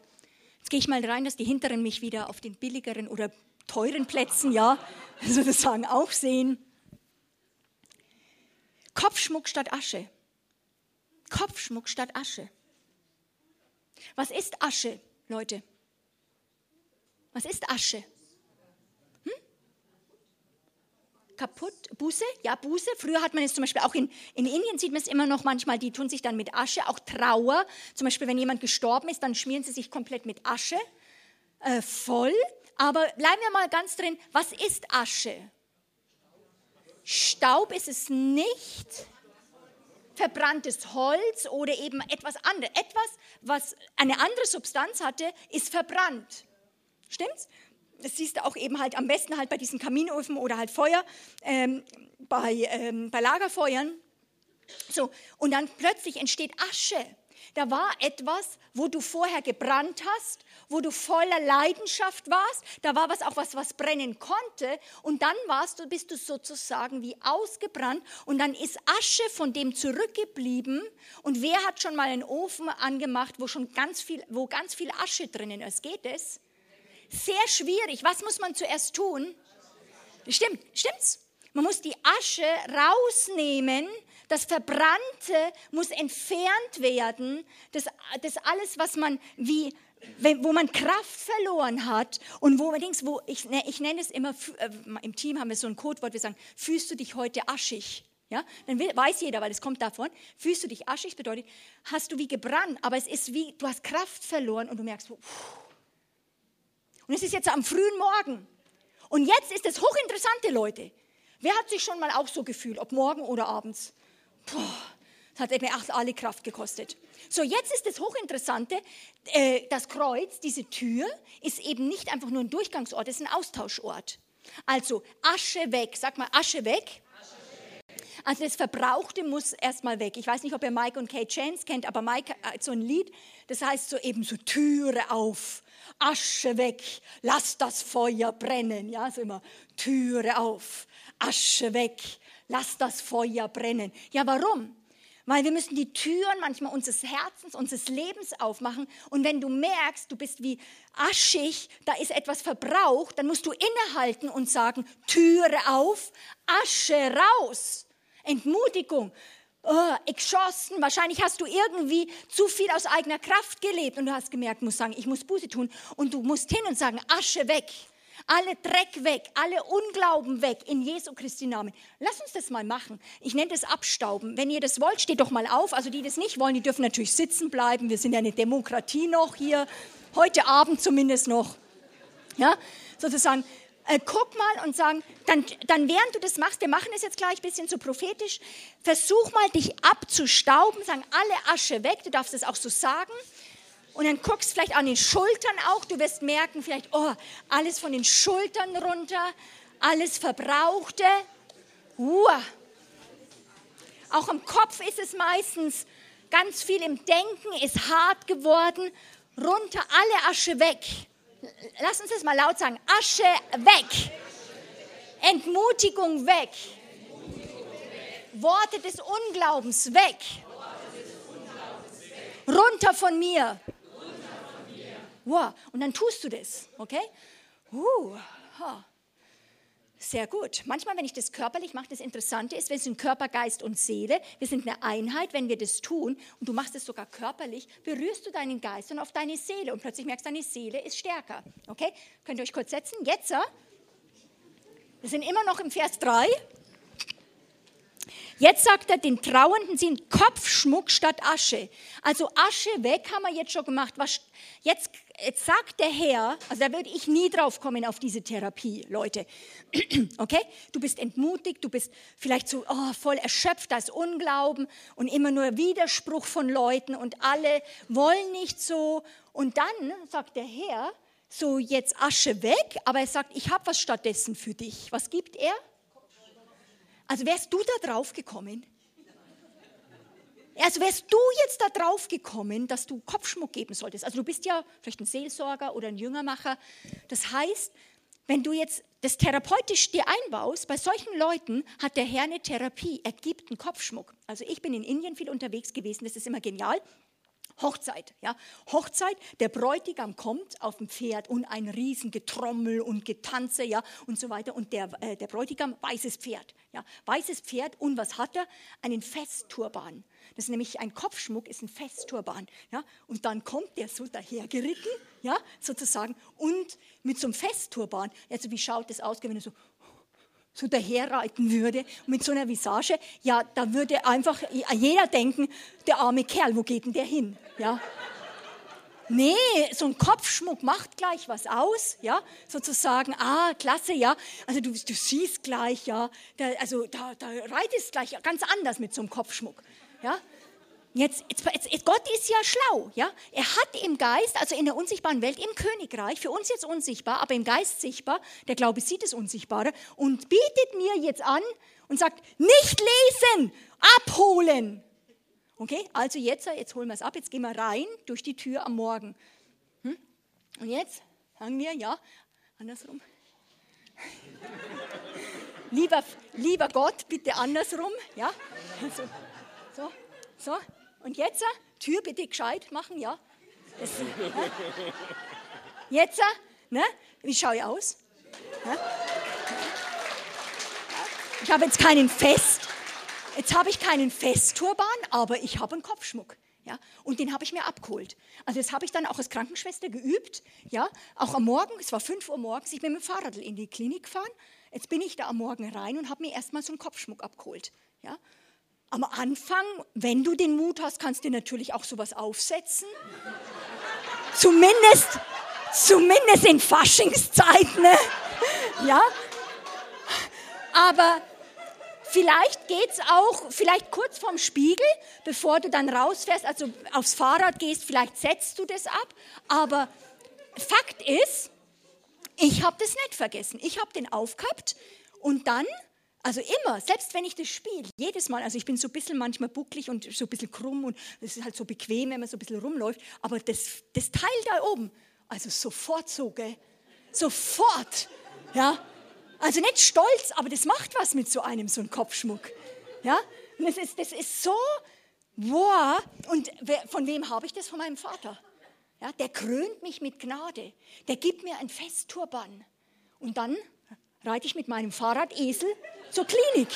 Jetzt gehe ich mal rein, dass die Hinteren mich wieder auf den billigeren oder teuren Plätzen, ja, sozusagen auch sehen. Kopfschmuck statt Asche. Kopfschmuck statt Asche. Was ist Asche, Leute? Was ist Asche? Hm? Kaputt, Buße? Ja, Buße. Früher hat man es zum Beispiel auch in, in Indien, sieht man es immer noch manchmal, die tun sich dann mit Asche, auch Trauer. Zum Beispiel, wenn jemand gestorben ist, dann schmieren sie sich komplett mit Asche äh, voll. Aber bleiben wir mal ganz drin, was ist Asche? Staub ist es nicht verbranntes Holz oder eben etwas anderes. Etwas, was eine andere Substanz hatte, ist verbrannt. Stimmt's? Das siehst du auch eben halt am besten halt bei diesen Kaminöfen oder halt Feuer, ähm, bei, ähm, bei Lagerfeuern. So, und dann plötzlich entsteht Asche. Da war etwas, wo du vorher gebrannt hast, wo du voller Leidenschaft warst. Da war was auch was, was brennen konnte. Und dann warst du, bist du sozusagen wie ausgebrannt. Und dann ist Asche von dem zurückgeblieben. Und wer hat schon mal einen Ofen angemacht, wo schon ganz viel, wo ganz viel Asche drinnen ist? Geht es? Sehr schwierig. Was muss man zuerst tun? Stimmt, stimmt's? Man muss die Asche rausnehmen, das Verbrannte muss entfernt werden, das, das alles, was man wie wo man Kraft verloren hat und wo denkt, wo ich, ne, ich nenne es immer, äh, im Team haben wir so ein Codewort, wir sagen, fühlst du dich heute aschig? Ja, dann weiß jeder, weil es kommt davon, fühlst du dich aschig, bedeutet, hast du wie gebrannt, aber es ist wie, du hast Kraft verloren und du merkst, und es ist jetzt am frühen Morgen. Und jetzt ist es hochinteressante, Leute. Wer hat sich schon mal auch so gefühlt, ob morgen oder abends? Puh, das hat mir alle Kraft gekostet. So, jetzt ist das Hochinteressante, äh, das Kreuz, diese Tür, ist eben nicht einfach nur ein Durchgangsort, es ist ein Austauschort. Also Asche weg, sag mal Asche weg. Also das Verbrauchte muss erstmal weg. Ich weiß nicht, ob ihr Mike und Kate Chance kennt, aber Mike hat so ein Lied, das heißt so eben so Türe auf, Asche weg, lass das Feuer brennen. Ja, so immer Türe auf, Asche weg, lass das Feuer brennen. Ja, warum? Weil wir müssen die Türen manchmal unseres Herzens, unseres Lebens aufmachen. Und wenn du merkst, du bist wie aschig, da ist etwas verbraucht, dann musst du innehalten und sagen, Türe auf, Asche raus. Entmutigung. Oh, geschossen, wahrscheinlich hast du irgendwie zu viel aus eigener Kraft gelebt und du hast gemerkt, musst sagen, ich muss Buße tun und du musst hin und sagen, Asche weg alle Dreck weg, alle Unglauben weg in Jesu Christi Namen. Lass uns das mal machen. Ich nenne das Abstauben. Wenn ihr das wollt, steht doch mal auf. Also die das nicht wollen, die dürfen natürlich sitzen bleiben. Wir sind ja eine Demokratie noch hier. Heute Abend zumindest noch. Ja, sozusagen. Äh, guck mal und sagen, dann, dann während du das machst, wir machen es jetzt gleich ein bisschen so prophetisch, versuch mal dich abzustauben, sagen alle Asche weg, du darfst es auch so sagen und dann guckst vielleicht an den Schultern auch. Du wirst merken, vielleicht, oh, alles von den Schultern runter, alles Verbrauchte. Uah. Auch im Kopf ist es meistens ganz viel im Denken, ist hart geworden. Runter, alle Asche weg. Lass uns das mal laut sagen. Asche weg. Entmutigung weg. Worte des Unglaubens weg. Runter von mir. Wow. Und dann tust du das, okay? Uh, ha. Sehr gut. Manchmal, wenn ich das körperlich mache, das Interessante ist, wir sind Körper, Geist und Seele. Wir sind eine Einheit, wenn wir das tun und du machst es sogar körperlich, berührst du deinen Geist und auf deine Seele und plötzlich merkst du, deine Seele ist stärker. Okay? Könnt ihr euch kurz setzen? Jetzt, wir sind immer noch im Vers 3. Jetzt sagt er, den Trauernden sind Kopfschmuck statt Asche. Also Asche weg haben wir jetzt schon gemacht. Was, jetzt, jetzt sagt der Herr, also da würde ich nie drauf kommen auf diese Therapie, Leute. Okay? Du bist entmutigt, du bist vielleicht so oh, voll erschöpft, das Unglauben und immer nur Widerspruch von Leuten und alle wollen nicht so. Und dann sagt der Herr, so jetzt Asche weg, aber er sagt, ich habe was stattdessen für dich. Was gibt er? Also wärst du da drauf gekommen? Also wärst du jetzt da drauf gekommen, dass du Kopfschmuck geben solltest. Also du bist ja vielleicht ein Seelsorger oder ein Jüngermacher. Das heißt, wenn du jetzt das therapeutisch dir einbaust, bei solchen Leuten hat der Herr eine Therapie. Er gibt einen Kopfschmuck. Also ich bin in Indien viel unterwegs gewesen, das ist immer genial. Hochzeit, ja. Hochzeit, der Bräutigam kommt auf dem Pferd und ein Riesengetrommel und Getanze, ja, und so weiter. Und der, äh, der Bräutigam, weißes Pferd, ja. Weißes Pferd und was hat er? Einen Festturban. Das ist nämlich ein Kopfschmuck, ist ein Festturban, ja. Und dann kommt der so dahergeritten, ja, sozusagen, und mit so einem Festturban, also wie schaut das aus, wenn er so so daherreiten würde mit so einer Visage, ja, da würde einfach jeder denken, der arme Kerl, wo geht denn der hin? Ja. Nee, so ein Kopfschmuck macht gleich was aus, ja, sozusagen, ah, klasse, ja, also du, du siehst gleich, ja, da, also da, da reitest gleich ganz anders mit so einem Kopfschmuck, ja, Jetzt, jetzt, jetzt, Gott ist ja schlau, ja. Er hat im Geist, also in der unsichtbaren Welt, im Königreich, für uns jetzt unsichtbar, aber im Geist sichtbar, der Glaube sieht das Unsichtbare und bietet mir jetzt an und sagt, nicht lesen, abholen. Okay, also jetzt, jetzt holen wir es ab, jetzt gehen wir rein durch die Tür am Morgen. Hm? Und jetzt sagen wir, ja, andersrum. lieber, lieber Gott, bitte andersrum, ja. So, so, so. Und jetzt, Tür bitte gescheit machen, ja. Das, ja? Jetzt, ne? wie schaue ich aus? Ja? Ich habe jetzt keinen Fest, jetzt habe ich keinen Festturban, aber ich habe einen Kopfschmuck. Ja, und den habe ich mir abgeholt. Also das habe ich dann auch als Krankenschwester geübt. Ja, auch am Morgen, es war 5 Uhr morgens, ich bin mit dem Fahrrad in die Klinik gefahren. Jetzt bin ich da am Morgen rein und habe mir erstmal so einen Kopfschmuck abgeholt. Ja, am Anfang, wenn du den Mut hast, kannst du natürlich auch sowas aufsetzen. zumindest, zumindest in Faschingszeiten. Ne? Ja, aber vielleicht geht es auch, vielleicht kurz vorm Spiegel, bevor du dann rausfährst, also aufs Fahrrad gehst, vielleicht setzt du das ab. Aber Fakt ist, ich habe das nicht vergessen. Ich habe den aufgehabt und dann, also immer, selbst wenn ich das spiele, jedes Mal, also ich bin so ein bisschen manchmal bucklig und so ein bisschen krumm und es ist halt so bequem, wenn man so ein bisschen rumläuft, aber das, das Teil da oben, also sofort so, gell? Sofort, ja? Also nicht stolz, aber das macht was mit so einem, so ein Kopfschmuck. Ja? Und das ist, das ist so, wow. Und von wem habe ich das? Von meinem Vater. Ja, der krönt mich mit Gnade. Der gibt mir ein Festturban. Und dann reite ich mit meinem Fahrradesel zur Klinik.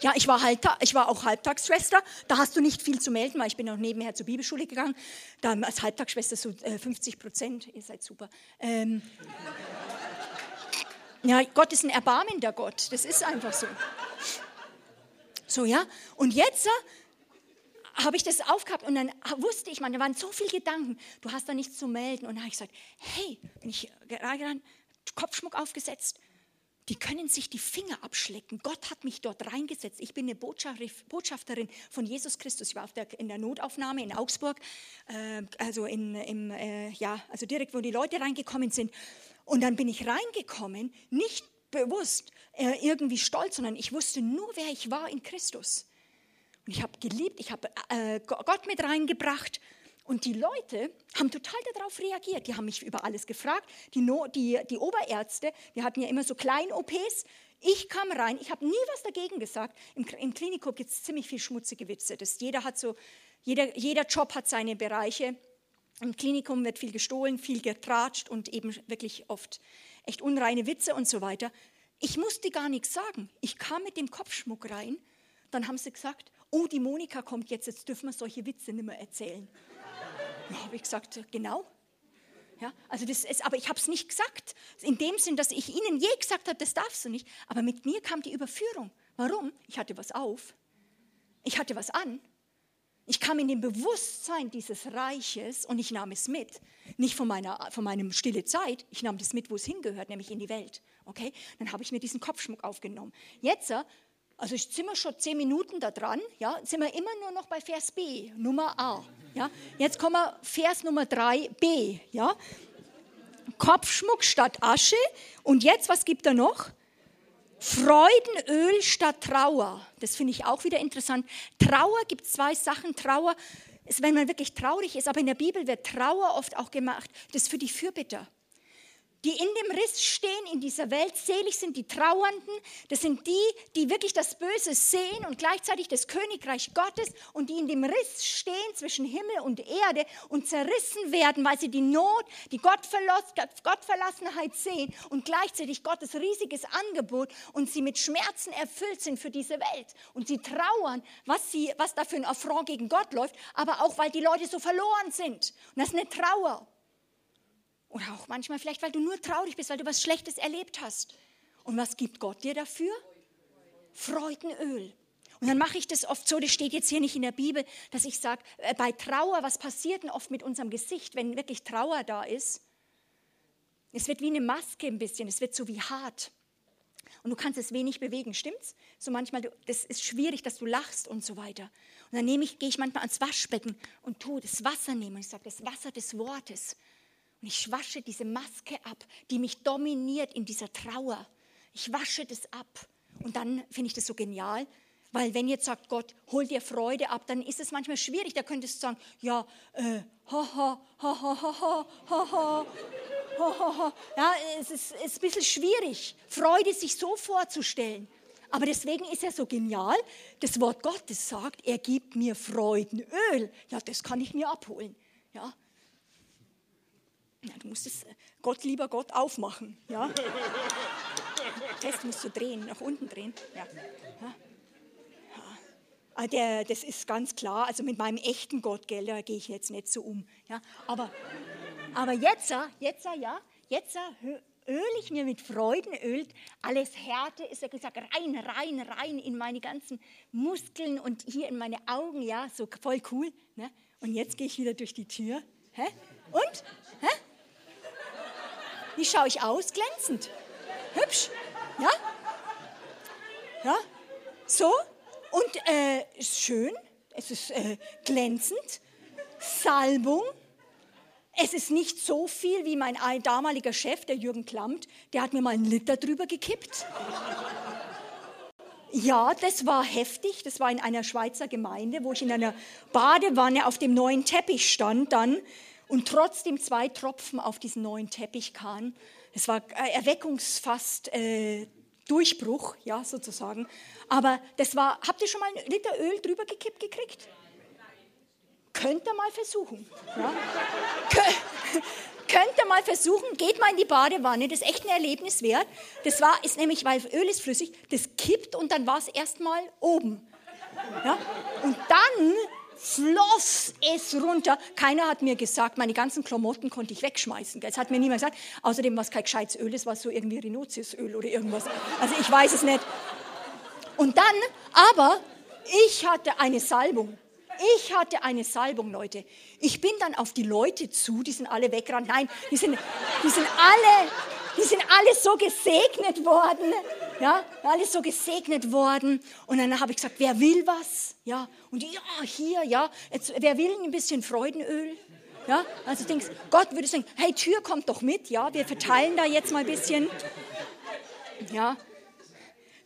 Ja, ich war, Halbta ich war auch Halbtagsschwester. Da hast du nicht viel zu melden, weil ich bin auch nebenher zur Bibelschule gegangen. Da als Halbtagsschwester so äh, 50 Prozent. Ihr seid super. Ähm, ja, Gott ist ein erbarmender Gott. Das ist einfach so. So, ja. Und jetzt äh, habe ich das aufgehabt und dann wusste ich, man, da waren so viele Gedanken. Du hast da nichts zu melden. Und dann habe ich gesagt, hey, bin ich gerade Kopfschmuck aufgesetzt die können sich die Finger abschlecken. Gott hat mich dort reingesetzt. Ich bin eine Botschafterin von Jesus Christus. Ich war der, in der Notaufnahme in Augsburg, äh, also, in, im, äh, ja, also direkt, wo die Leute reingekommen sind. Und dann bin ich reingekommen, nicht bewusst äh, irgendwie stolz, sondern ich wusste nur, wer ich war in Christus. Und ich habe geliebt, ich habe äh, Gott mit reingebracht und die Leute haben total darauf reagiert. Die haben mich über alles gefragt. Die, no, die, die Oberärzte, wir hatten ja immer so Klein-OPs. Ich kam rein, ich habe nie was dagegen gesagt. Im, im Klinikum gibt es ziemlich viel schmutzige Witze. Das, jeder, hat so, jeder, jeder Job hat seine Bereiche. Im Klinikum wird viel gestohlen, viel getratscht und eben wirklich oft echt unreine Witze und so weiter. Ich musste gar nichts sagen. Ich kam mit dem Kopfschmuck rein. Dann haben sie gesagt, oh, die Monika kommt jetzt, jetzt dürfen wir solche Witze nicht mehr erzählen. Da habe ich gesagt, genau. Ja, also das ist, aber ich habe es nicht gesagt, in dem Sinn, dass ich ihnen je gesagt habe, das darfst du nicht. Aber mit mir kam die Überführung. Warum? Ich hatte was auf. Ich hatte was an. Ich kam in dem Bewusstsein dieses Reiches und ich nahm es mit. Nicht von, meiner, von meinem stille Zeit, ich nahm das mit, wo es hingehört, nämlich in die Welt. Okay? Dann habe ich mir diesen Kopfschmuck aufgenommen. Jetzt also sind wir schon zehn Minuten da dran, ja, sind wir immer nur noch bei Vers B, Nummer A. Ja. Jetzt kommen wir Vers Nummer 3b. Ja. Kopfschmuck statt Asche. Und jetzt, was gibt er noch? Freudenöl statt Trauer. Das finde ich auch wieder interessant. Trauer gibt zwei Sachen. Trauer ist, wenn man wirklich traurig ist, aber in der Bibel wird Trauer oft auch gemacht. Das ist für die Fürbitter die in dem Riss stehen in dieser Welt. Selig sind die Trauernden. Das sind die, die wirklich das Böse sehen und gleichzeitig das Königreich Gottes und die in dem Riss stehen zwischen Himmel und Erde und zerrissen werden, weil sie die Not, die Gottverlassenheit sehen und gleichzeitig Gottes riesiges Angebot und sie mit Schmerzen erfüllt sind für diese Welt. Und sie trauern, was, sie, was da für ein Affront gegen Gott läuft, aber auch, weil die Leute so verloren sind. Und das ist eine Trauer. Oder auch manchmal vielleicht, weil du nur traurig bist, weil du was Schlechtes erlebt hast. Und was gibt Gott dir dafür? Freudenöl. Und dann mache ich das oft so, das steht jetzt hier nicht in der Bibel, dass ich sage, äh, bei Trauer, was passiert denn oft mit unserem Gesicht, wenn wirklich Trauer da ist? Es wird wie eine Maske ein bisschen, es wird so wie hart. Und du kannst es wenig bewegen, stimmt's? So manchmal, das ist schwierig, dass du lachst und so weiter. Und dann nehme ich, gehe ich manchmal ans Waschbecken und tue das Wasser nehmen ich sage, das Wasser des Wortes. Und ich wasche diese Maske ab, die mich dominiert in dieser Trauer. Ich wasche das ab. Und dann finde ich das so genial. Weil wenn jetzt sagt Gott, hol dir Freude ab, dann ist es manchmal schwierig. Da könntest du sagen, ja, äh, ha, ha, ha, ha, ha, ha, ha, ha. Ja, es ist, ist ein bisschen schwierig, Freude sich so vorzustellen. Aber deswegen ist er so genial. Das Wort Gottes sagt, er gibt mir Freudenöl. Ja, das kann ich mir abholen. Ja. Ja du musst es, Gott lieber Gott aufmachen. Ja. Das musst du drehen, nach unten drehen. Ja. ja. Ah, der, das ist ganz klar. Also mit meinem echten Gott, gell, da gehe ich jetzt nicht so um. Ja. Aber, aber jetzt, jetzt, ja, jetzt öl ich mir mit Freudenöl alles Härte, ist ja gesagt, rein, rein, rein in meine ganzen Muskeln und hier in meine Augen, ja, so voll cool. Ne? Und jetzt gehe ich wieder durch die Tür. Hä? Und? Hä? Wie schaue ich aus? Glänzend. Hübsch. Ja? Ja? So? Und äh, ist schön. Es ist äh, glänzend. Salbung. Es ist nicht so viel wie mein damaliger Chef, der Jürgen Klamt, der hat mir mal einen Liter drüber gekippt. Ja, das war heftig. Das war in einer Schweizer Gemeinde, wo ich in einer Badewanne auf dem neuen Teppich stand dann und trotzdem zwei Tropfen auf diesen neuen Teppich kamen. Es war erweckungsfast äh, Durchbruch, ja, sozusagen. Aber das war, habt ihr schon mal einen Liter Öl drüber gekippt gekriegt? Könnt ihr mal versuchen. Ja? Könnt ihr mal versuchen, geht mal in die Badewanne, das ist echt ein Erlebnis wert. Das war, ist nämlich, weil Öl ist flüssig, das kippt und dann war es erstmal oben. Ja? Und dann floss es runter. Keiner hat mir gesagt, meine ganzen Klamotten konnte ich wegschmeißen. Das hat mir niemand gesagt. Außerdem, was kein gescheites Öl ist, war so irgendwie Rhinoceosöl oder irgendwas. Also ich weiß es nicht. Und dann, aber ich hatte eine Salbung. Ich hatte eine Salbung, Leute. Ich bin dann auf die Leute zu, die sind alle weggerannt. Nein, die sind, die sind alle, die sind alle so gesegnet worden. Ja, alles so gesegnet worden. Und dann habe ich gesagt, wer will was? Ja, und ja, hier, ja, jetzt, wer will ein bisschen Freudenöl? Ja, also denkst, Gott würde sagen, hey, Tür kommt doch mit, ja, wir verteilen da jetzt mal ein bisschen. Ja,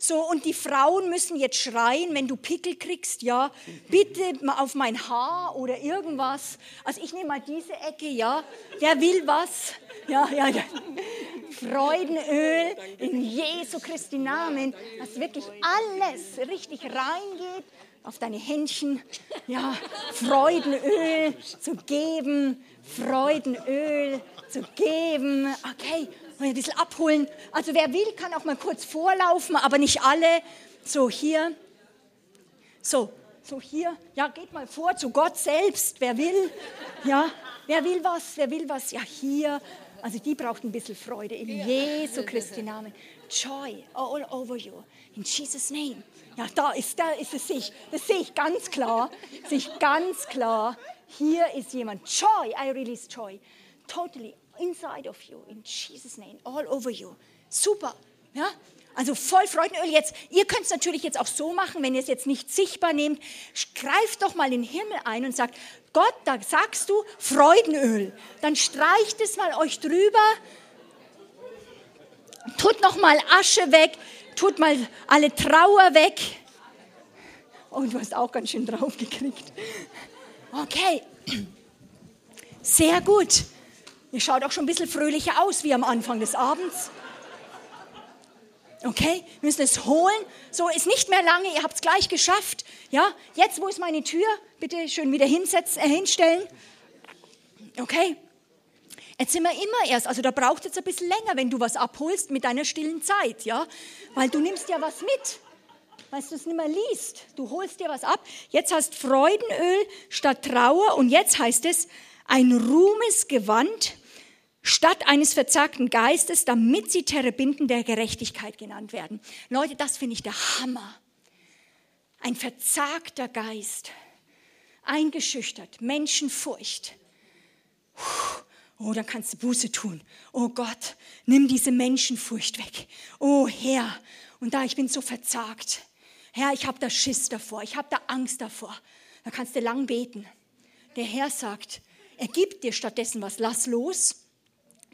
so, und die Frauen müssen jetzt schreien, wenn du Pickel kriegst, ja, bitte mal auf mein Haar oder irgendwas. Also ich nehme mal diese Ecke, ja. Wer will was? Ja, ja, ja. Freudenöl in Jesu Christi Namen, dass wirklich alles richtig reingeht auf deine Händchen, ja, Freudenöl zu geben, Freudenöl zu geben. Okay, ein bisschen abholen. Also wer will, kann auch mal kurz vorlaufen, aber nicht alle. So hier. So, so hier. Ja, geht mal vor zu Gott selbst. Wer will? Ja, wer will was? Wer will was? Ja, hier. Also die braucht ein bisschen Freude in Jesu Christi Namen. Joy all over you. In Jesus name. Ja, da ist, da ist es sich. Das sehe ich ganz klar. Sehe ich ganz klar. Hier ist jemand. Joy. I release joy. Totally inside of you, in Jesus' name, all over you. Super, ja? Also voll Freudenöl jetzt. Ihr könnt es natürlich jetzt auch so machen, wenn ihr es jetzt nicht sichtbar nehmt. Greift doch mal in den Himmel ein und sagt, Gott, da sagst du Freudenöl. Dann streicht es mal euch drüber. Tut noch mal Asche weg. Tut mal alle Trauer weg. Oh, du hast auch ganz schön drauf gekriegt. Okay. Sehr gut. Ihr schaut auch schon ein bisschen fröhlicher aus wie am Anfang des Abends. Okay, wir müssen es holen. So, ist nicht mehr lange, ihr habt es gleich geschafft. Ja, jetzt, wo ist meine Tür? Bitte schön wieder hinsetzen, äh, hinstellen. Okay, jetzt sind wir immer erst, also da braucht es jetzt ein bisschen länger, wenn du was abholst mit deiner stillen Zeit, ja, weil du nimmst ja was mit, weil du es nicht mehr liest. Du holst dir was ab. Jetzt hast Freudenöl statt Trauer und jetzt heißt es ein Ruhmesgewand statt eines verzagten Geistes, damit sie Terebinden der Gerechtigkeit genannt werden. Leute, das finde ich der Hammer. Ein verzagter Geist, eingeschüchtert, Menschenfurcht. Oh, dann kannst du Buße tun. Oh Gott, nimm diese Menschenfurcht weg. Oh Herr, und da ich bin so verzagt. Herr, ich habe da Schiss davor, ich habe da Angst davor. Da kannst du lang beten. Der Herr sagt, er gibt dir stattdessen was, lass los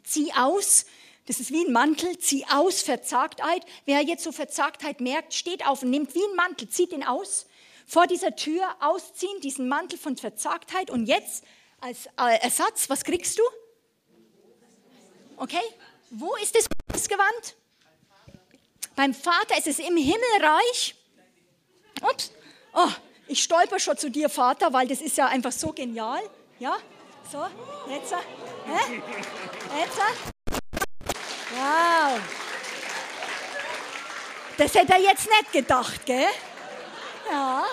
zieh aus Das ist wie ein Mantel, zieh aus Verzagtheit. Wer jetzt so Verzagtheit merkt, steht auf und nimmt wie ein Mantel, zieht ihn aus. Vor dieser Tür ausziehen, diesen Mantel von Verzagtheit. Und jetzt als äh, Ersatz, was kriegst du? Okay, wo ist das Gewand? Beim Vater ist es im Himmelreich. Ups, oh, ich stolper schon zu dir, Vater, weil das ist ja einfach so genial. Ja, so, jetzt, hä? Jetzt, wow. Das hätte er jetzt nicht gedacht, gell? Ja.